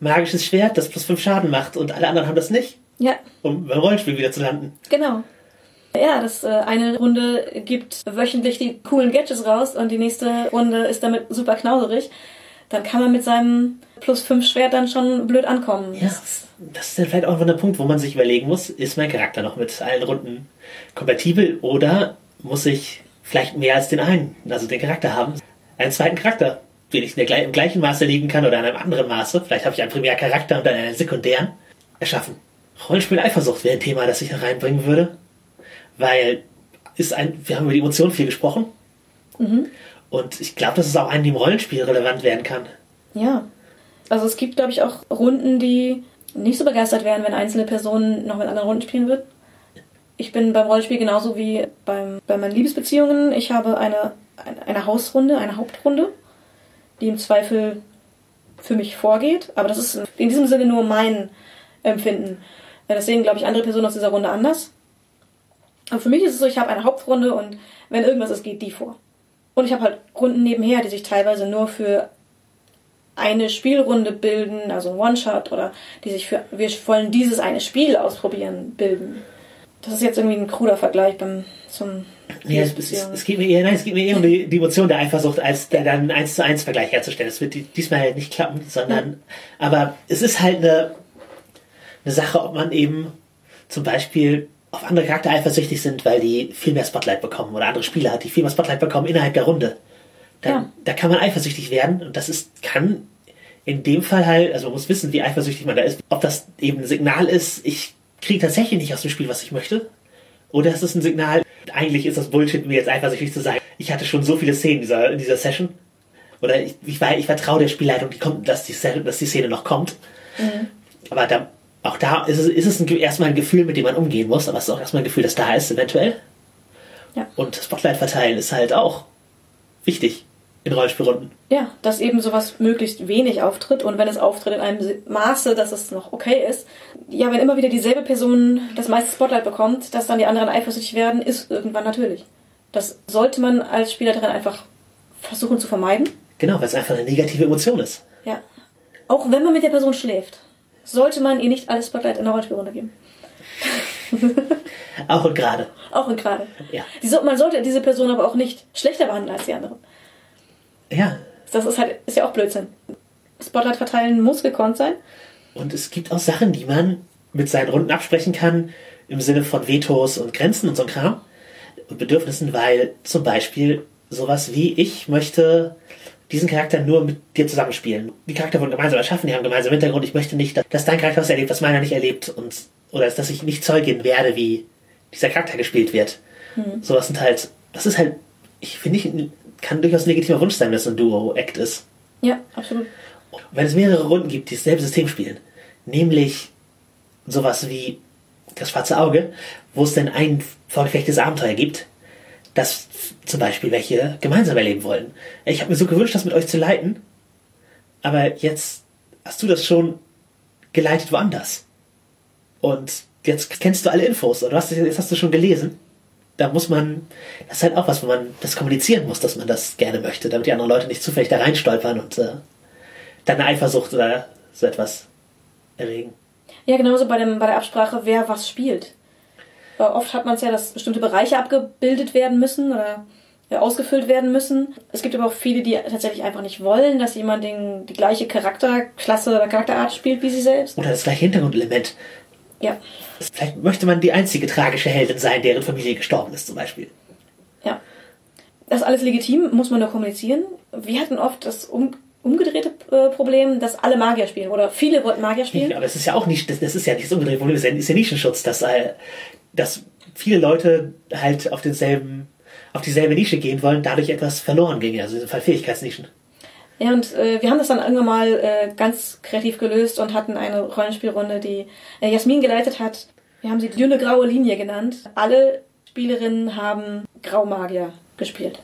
magisches Schwert, das plus fünf Schaden macht und alle anderen haben das nicht. Ja. Um beim Rollenspiel wieder zu landen. Genau. Ja, das äh, eine Runde gibt wöchentlich die coolen Gadgets raus und die nächste Runde ist damit super knauserig dann kann man mit seinem plus 5 Schwert dann schon blöd ankommen. Ja, das ist dann vielleicht auch der Punkt, wo man sich überlegen muss, ist mein Charakter noch mit allen Runden kompatibel oder muss ich vielleicht mehr als den einen, also den Charakter haben, einen zweiten Charakter, den ich im gleichen Maße legen kann oder in einem anderen Maße, vielleicht habe ich einen Primärcharakter und dann einen sekundären, erschaffen. Rollenspiel Eifersucht wäre ein Thema, das ich da reinbringen würde, weil ist ein, wir haben über die Emotionen viel gesprochen. Mhm. Und ich glaube, dass es auch einem im Rollenspiel relevant werden kann. Ja. Also es gibt, glaube ich, auch Runden, die nicht so begeistert werden, wenn einzelne Personen noch mit anderen Runden spielen würden. Ich bin beim Rollenspiel genauso wie beim, bei meinen Liebesbeziehungen. Ich habe eine, eine, Hausrunde, eine Hauptrunde, die im Zweifel für mich vorgeht. Aber das ist in diesem Sinne nur mein Empfinden. Deswegen glaube ich andere Personen aus dieser Runde anders. Aber für mich ist es so, ich habe eine Hauptrunde und wenn irgendwas ist, geht die vor. Und ich habe halt Runden nebenher, die sich teilweise nur für eine Spielrunde bilden, also ein One-Shot oder die sich für wir wollen dieses eine Spiel ausprobieren bilden. Das ist jetzt irgendwie ein kruder Vergleich beim zum ja, es, es, es, geht mir eher, nein, es geht mir eher um die, die Emotion der Eifersucht, als der dann eins zu eins Vergleich herzustellen. Es wird diesmal halt nicht klappen, sondern, ja. aber es ist halt eine, eine Sache, ob man eben zum Beispiel auf andere Charakter eifersüchtig sind, weil die viel mehr Spotlight bekommen oder andere Spieler, die viel mehr Spotlight bekommen innerhalb der Runde. Dann, Ja. Da kann man eifersüchtig werden und das ist, kann in dem Fall halt, also man muss wissen, wie eifersüchtig man da ist. Ob das eben ein Signal ist, ich kriege tatsächlich nicht aus dem Spiel, was ich möchte. Oder ist es ein Signal, eigentlich ist das Bullshit, mir jetzt eifersüchtig zu sein. Ich hatte schon so viele Szenen in dieser, in dieser Session. Oder ich, ich, ich vertraue der Spielleitung, die kommt, dass, die, dass die Szene noch kommt. Aber da, auch da ist es, ist es ein, erstmal ein Gefühl, mit dem man umgehen muss, aber es ist auch erstmal ein Gefühl, das da ist, eventuell. Ja. Und Spotlight verteilen ist halt auch wichtig in Rollenspielrunden. Ja, dass eben sowas möglichst wenig auftritt und wenn es auftritt in einem Maße, dass es noch okay ist. Ja, wenn immer wieder dieselbe Person das meiste Spotlight bekommt, dass dann die anderen eifersüchtig werden, ist irgendwann natürlich. Das sollte man als Spielerin einfach versuchen zu vermeiden. Genau, weil es einfach eine negative Emotion ist. Ja. Auch wenn man mit der Person schläft, sollte man ihr nicht alles Spotlight in der Rollenspielrunde geben. Auch und gerade. Auch und gerade. Ja. So, man sollte diese Person aber auch nicht schlechter behandeln als die anderen. Ja. Das ist halt, ist ja auch Blödsinn. Spotlight verteilen muss gekonnt sein. Und es gibt auch Sachen, die man mit seinen Runden absprechen kann, im Sinne von Vetos und Grenzen und so ein Kram und Bedürfnissen, weil zum Beispiel sowas wie ich möchte diesen Charakter nur mit dir zusammenspielen. Die Charakter wurden gemeinsam erschaffen, die haben gemeinsam Hintergrund. Ich möchte nicht, dass- dein Charakter was erlebt, was meiner nicht erlebt und oder dass ich nicht Zeugin werde, wie dieser Charakter gespielt wird. Sowas sind halt, das ist halt, ich finde, ich, kann durchaus ein legitimer Wunsch sein, dass ein Duo-Act ist. Ja, absolut. Wenn es mehrere Runden gibt, die dasselbe System spielen, nämlich sowas wie das schwarze Auge, wo es denn ein vorgefechtes Abenteuer gibt, das zum Beispiel welche gemeinsam erleben wollen. Ich habe mir so gewünscht, das mit euch zu leiten, aber jetzt hast du das schon geleitet woanders. Und jetzt kennst du alle Infos oder hast, jetzt hast du schon gelesen. Da muss man, das ist halt auch was, wo man das kommunizieren muss, dass man das gerne möchte, damit die anderen Leute nicht zufällig da reinstolpern und äh, dann Eifersucht oder so etwas erregen. Ja, genauso bei, dem, bei der Absprache, wer was spielt. Weil oft hat man es ja, dass bestimmte Bereiche abgebildet werden müssen oder ja, ausgefüllt werden müssen. Es gibt aber auch viele, die tatsächlich einfach nicht wollen, dass jemand den, die gleiche Charakterklasse oder Charakterart spielt wie sie selbst. Oder das gleiche Hintergrundelement. Ja, Vielleicht möchte man die einzige tragische Heldin sein, deren Familie gestorben ist, zum Beispiel. ja. Das ist alles legitim, muss man nur kommunizieren. Wir hatten oft das um, umgedrehte äh, Problem, dass alle Magier spielen oder viele wollten Magier spielen. Aber es ist ja auch nicht, das, das ist ja nicht das umgedrehte Problem, das ist ja, ist ja Nischenschutz, dass, äh, dass viele Leute halt auf denselben, auf dieselbe Nische gehen wollen, dadurch etwas verloren ging, also in diesem Fall Fähigkeitsnischen. Ja, und äh, wir haben das dann irgendwann mal äh, ganz kreativ gelöst und hatten eine Rollenspielrunde, die äh, Jasmin geleitet hat. Wir haben sie dünne graue Linie genannt. Alle Spielerinnen haben Graumagier gespielt.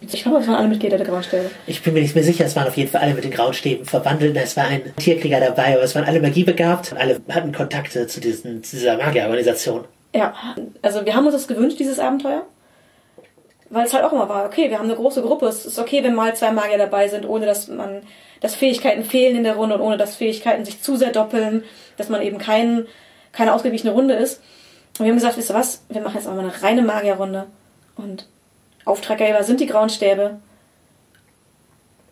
Ich glaube, das waren alle Mitglieder der Grauen Stäbe. Ich bin mir nicht mehr sicher, es waren auf jeden Fall alle mit den grauen Stäben verwandelt. Es war ein Tierkrieger dabei, aber es waren alle magiebegabt. Alle hatten Kontakte zu, diesen, zu dieser Magierorganisation. Ja, also wir haben uns das gewünscht, dieses Abenteuer. Weil es halt auch immer war, okay, wir haben eine große Gruppe, es ist okay, wenn mal zwei Magier dabei sind, ohne dass man, dass Fähigkeiten fehlen in der Runde und ohne dass Fähigkeiten sich zu sehr doppeln, dass man eben kein, keine ausgewichene Runde ist. Und wir haben gesagt, wisst ihr was, wir machen jetzt auch mal eine reine Magierrunde. Und Auftraggeber sind die Grauen Stäbe.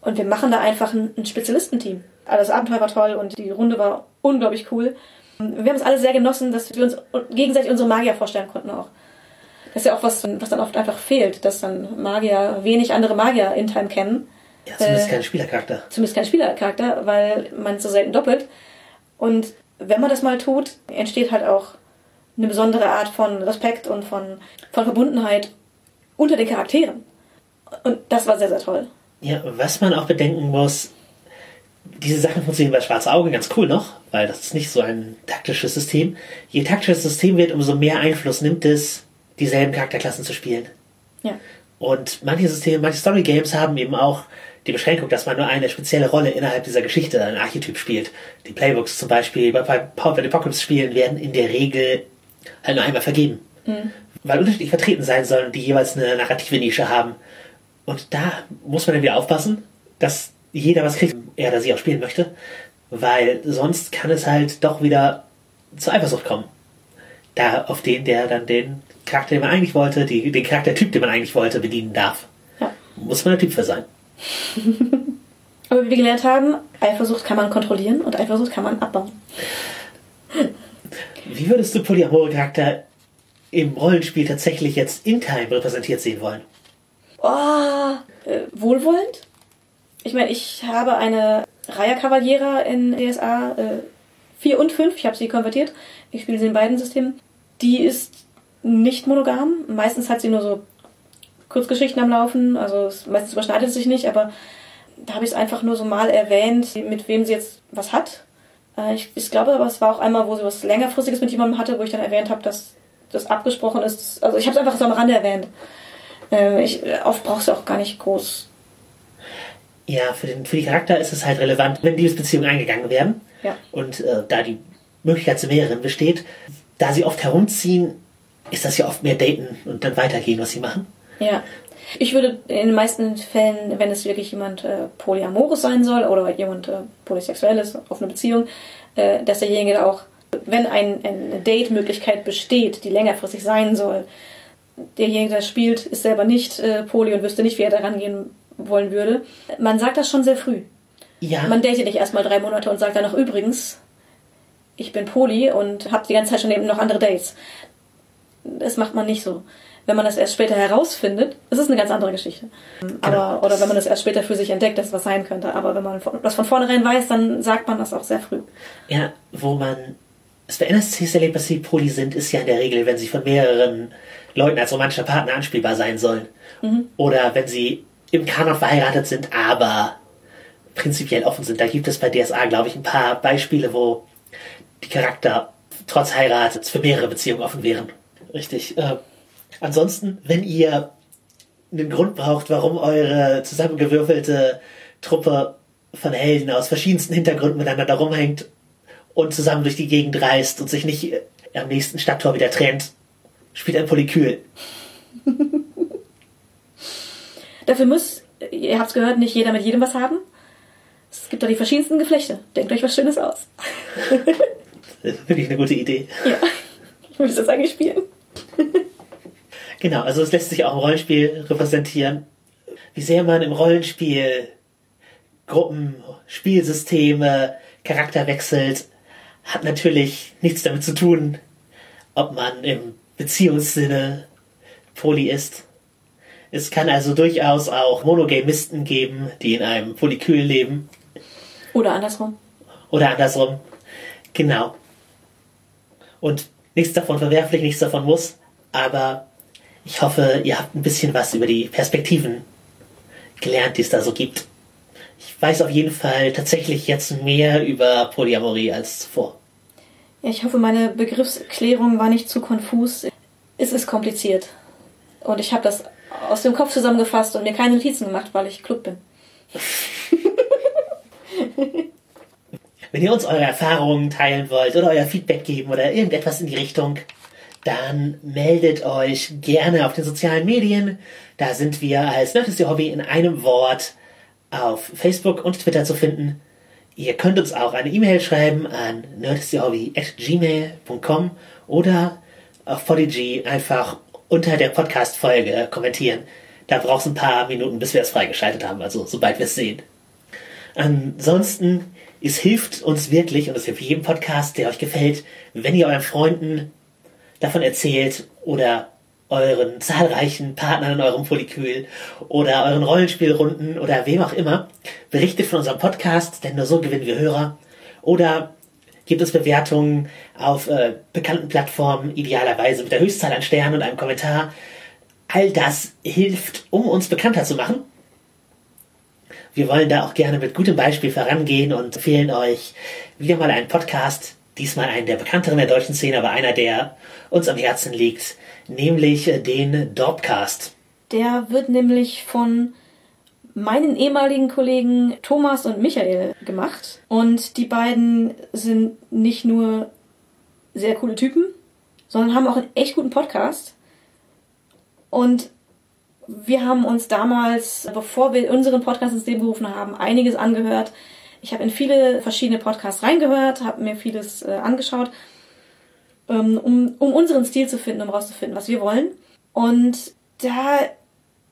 Und wir machen da einfach ein, ein Spezialistenteam. Also das Abenteuer war toll und die Runde war unglaublich cool. Wir haben es alle sehr genossen, dass wir uns gegenseitig unsere Magier vorstellen konnten auch. Das ist ja auch was, was dann oft einfach fehlt, dass dann Magier wenig andere Magier in Time kennen. Ja, zumindest Äh, kein Spielercharakter. Zumindest kein Spielercharakter, weil man so selten doppelt. Und wenn man das mal tut, entsteht halt auch eine besondere Art von Respekt und von, von Verbundenheit unter den Charakteren. Und das war sehr, sehr toll. Ja, was man auch bedenken muss, diese Sachen funktionieren bei Schwarze Auge ganz cool noch, weil das ist nicht so ein taktisches System. Je taktischer das System wird, umso mehr Einfluss nimmt es, dieselben Charakterklassen zu spielen. Ja. Und manche Systeme, manche Story Games haben eben auch die Beschränkung, dass man nur eine spezielle Rolle innerhalb dieser Geschichte, ein Archetyp spielt. Die Playbooks zum Beispiel bei Power of the Apocalypse Spielen werden in der Regel halt nur einmal vergeben. Weil unterschiedlich vertreten sein sollen, die jeweils eine narrative Nische haben. Und da muss man dann wieder aufpassen, dass jeder was kriegt, er oder sie auch spielen möchte. Weil sonst kann es halt doch wieder zur Eifersucht kommen. Da auf den, der dann den Charakter, den man eigentlich wollte, die, den Charaktertyp, den man eigentlich wollte, bedienen darf. Ja. Muss man der Typ für sein. Aber wie wir gelernt haben, Eifersucht kann man kontrolliuen und Eifersucht kann man abbauen. Wie würdest du Polyamore-Charakter im Rollenspiel tatsächlich jetzt in Time repräsentiert sehen wollen? Oh, äh, wohlwollend. Ich meine, ich habe eine Raya Cavaliera in DSA äh, 4 und 5. Ich habe sie konvertiert. Ich spiele sie in beiden Systemen. Die ist nicht monogam. Meistens hat sie nur so Kurzgeschichten am Laufen. Also es, meistens überschneidet es sich nicht, aber da habe ich es einfach nur so mal erwähnt, mit wem sie jetzt was hat. Äh, ich, ich glaube aber, es war auch einmal, wo sie was längerfristiges mit jemandem hatte, wo ich dann erwähnt habe, dass das abgesprochen ist. Also ich habe es einfach so am Rande erwähnt. Äh, ich, oft brauchst du auch gar nicht groß. Ja, für, den, für die Charakter ist es halt relevant, wenn Liebesbeziehungen eingegangen werden. Ja. Und äh, da die Möglichkeit zu mehreren besteht, da sie oft herumziehen, ist das ja oft mehr daten und dann weitergehen, was sie machen. Ja. Ich würde in den meisten Fällen, wenn es wirklich jemand äh, polyamorous sein soll oder jemand äh, polysexuell ist, auf eine Beziehung, äh, dass derjenige auch, wenn ein, eine Date-Möglichkeit besteht, die längerfristig sein soll, derjenige, der spielt, ist selber nicht äh, poly und wüsste nicht, wie er da rangehen wollen würde. Man sagt das schon sehr früh. Ja. Man datet nicht erstmal drei Monate und sagt dann noch übrigens, ich bin poly und habe die ganze Zeit schon eben noch andere Dates. Das macht man nicht so. Wenn man das erst später herausfindet, das ist eine ganz andere Geschichte. Aber, Genau. oder wenn man das erst später für sich entdeckt, dass es was sein könnte. Aber wenn man das von vornherein weiß, dann sagt man das auch sehr früh. Ja, wo man es bei NSCs erlebt, dass sie poly sind, ist ja in der Regel, wenn sie von mehreren Leuten als romantischer Partner anspielbar sein sollen. Oder wenn sie im Kanon verheiratet sind, aber prinzipiell offen sind. Da gibt es bei DSA, glaube ich, ein paar Beispiele, wo die Charakter trotz Heirat für mehrere Beziehungen offen wären. Richtig. Äh, ansonsten, wenn ihr einen Grund braucht, warum eure zusammengewürfelte Truppe von Helden aus verschiedensten Hintergründen miteinander rumhängt und zusammen durch die Gegend reist und sich nicht am nächsten Stadttor wieder trennt, spielt ein Polykül. Dafür muss, ihr habt es gehört, nicht jeder mit jedem was haben. Es gibt da die verschiedensten Geflechte. Denkt euch was Schönes aus. Das finde ich eine gute Idee. Ja. Ich würde das eigentlich spielen. Genau, also es lässt sich auch im Rollenspiel repräsentieren. Wie sehr man im Rollenspiel Gruppen, Spielsysteme, Charakter wechselt, hat natürlich nichts damit zu tun, ob man im Beziehungssinne poly ist. Es kann also durchaus auch Monogamisten geben, die in einem Polykül leben. Oder andersrum. Oder andersrum. Genau. Und nichts davon verwerflich, nichts davon muss. Aber ich hoffe, ihr habt ein bisschen was über die Perspektiven gelernt, die es da so gibt. Ich weiß auf jeden Fall tatsächlich jetzt mehr über Polyamorie als zuvor. Ja, ich hoffe, meine Begriffsklärung war nicht zu konfus. Es ist kompliziert. Und ich habe das aus dem Kopf zusammengefasst und mir keine Notizen gemacht, weil ich klug bin. Wenn ihr uns eure Erfahrungen teilen wollt oder euer Feedback geben oder irgendetwas in die Richtung, dann meldet euch gerne auf den sozialen Medien. Da sind wir als Nerd ist Ihr Hobby in einem Wort auf Facebook und Twitter zu finden. Ihr könnt uns auch eine E-Mail schreiben an nerdistierhobby.gmail.com oder auf Podigy einfach unter der Podcast-Folge kommentieren. Da braucht es ein paar Minuten, bis wir es freigeschaltet haben, also sobald wir es sehen. Ansonsten, es hilft uns wirklich, und es hilft jedem Podcast, der euch gefällt, wenn ihr euren Freunden davon erzählt oder euren zahlreichen Partnern in eurem Polykül oder euren Rollenspielrunden oder wem auch immer, berichtet von unserem Podcast, denn nur so gewinnen wir Hörer. Oder gebt uns Bewertungen auf äh, bekannten Plattformen, idealerweise mit der Höchstzahl an Sternen und einem Kommentar. All das hilft, um uns bekannter zu machen. Wir wollen da auch gerne mit gutem Beispiel vorangehen und empfehlen euch wieder mal einen Podcast, diesmal einen der bekannteren der deutschen Szene, aber einer, der uns am Herzen liegt, nämlich äh, den Dorpcast. Der wird nämlich von meinen ehemaligen Kollegen Thomas und Michael gemacht. Und die beiden sind nicht nur sehr coole Typen, sondern haben auch einen echt guten Podcast. Und wir haben uns damals, bevor wir unseren Podcast ins Leben gerufen haben, einiges angehört. Ich habe in viele verschiedene Podcasts reingehört, habe mir vieles äh, angeschaut, ähm, um, um unseren Stil zu finden, um rauszufinden, was wir wollen. Und da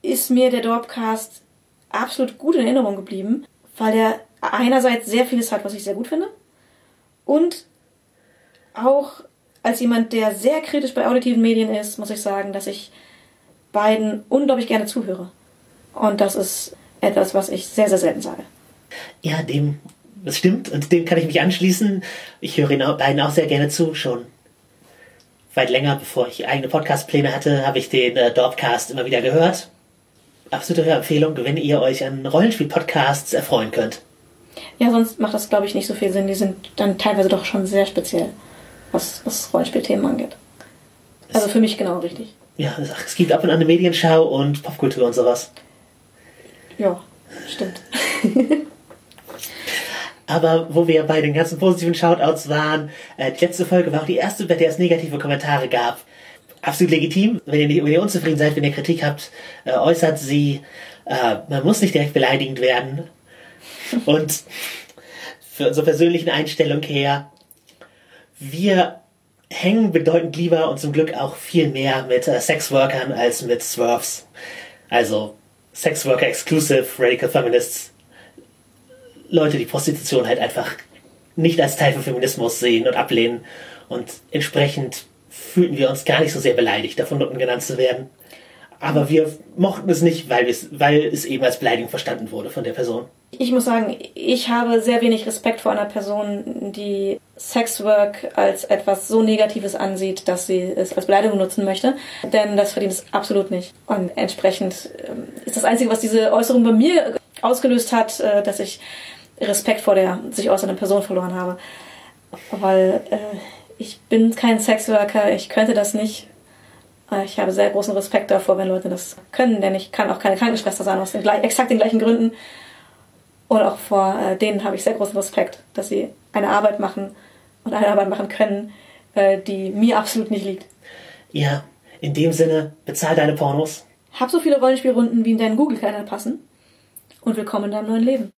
ist mir der Dorpcast absolut gut in Erinnerung geblieben, weil er einerseits sehr vieles hat, was ich sehr gut finde. Und auch als jemand, der sehr kritisch bei auditiven Medien ist, muss ich sagen, dass ich beiden unglaublich gerne zuhöre. Und das ist etwas, was ich sehr, sehr selten sage. Ja, dem, das stimmt und dem kann ich mich anschließen. Ich höre Ihnen beiden auch sehr gerne zu, schon weit länger, bevor ich eigene Podcast-Pläne hatte, habe ich den äh, Dorpcast immer wieder gehört. Absolute Empfehlung, wenn ihr euch an Rollenspiel-Podcasts erfreuen könnt. Ja, sonst macht das, glaube ich, nicht so viel Sinn. Die sind dann teilweise doch schon sehr speziell, was, was Rollenspielthemen angeht. Also für mich genau richtig. Ja, es gibt ab und an eine Medienschau und Popkultur und sowas. Ja, stimmt. Aber wo wir bei den ganzen positiven Shoutouts waren, äh, die letzte Folge war auch die erste, bei der es negative Kommentare gab. Absolut legitim. Wenn ihr, wenn ihr unzufrieden seid, wenn ihr Kritik habt, äh, äußert sie. Äh, man muss nicht direkt beleidigend werden. Und für unsere persönlichen Einstellung her, wir hängen bedeutend lieber und zum Glück auch viel mehr mit äh, Sexworkern als mit Swerves. Also Sexworker Exclusive Radical Feminists Leute, die Prostitution halt einfach nicht als Teil von Feminismus sehen und ablehnen. Und entsprechend fühlten wir uns gar nicht so sehr beleidigt, davon unten genannt zu werden. Aber wir mochten es nicht, weil weil es eben als Beleidigung verstanden wurde von der Person. Ich muss sagen, ich habe sehr wenig Respekt vor einer Person, die Sexwork als etwas so Negatives ansieht, dass sie es als Beleidigung nutzen möchte. Denn das verdient es absolut nicht. Und entsprechend ähm, ist das Einzige, was diese Äußerung bei mir ausgelöst hat, äh, dass ich Respekt vor der sich äußernden Person verloren habe. Weil äh, ich bin kein Sexworker, ich könnte das nicht. Äh, ich habe sehr großen Respekt davor, wenn Leute das können, denn ich kann auch keine Krankenschwester sein, aus den exakt den gleichen Gründen. Und auch vor äh, denen habe ich sehr großen Respekt, dass sie eine Arbeit machen und eine Arbeit machen können, äh, die mir absolut nicht liegt. Ja, in dem Sinne, bezahl deine Pornos. Hab so viele Rollenspielrunden, wie in deinen Google-Kalender passen. Und willkommen in deinem neuen Leben.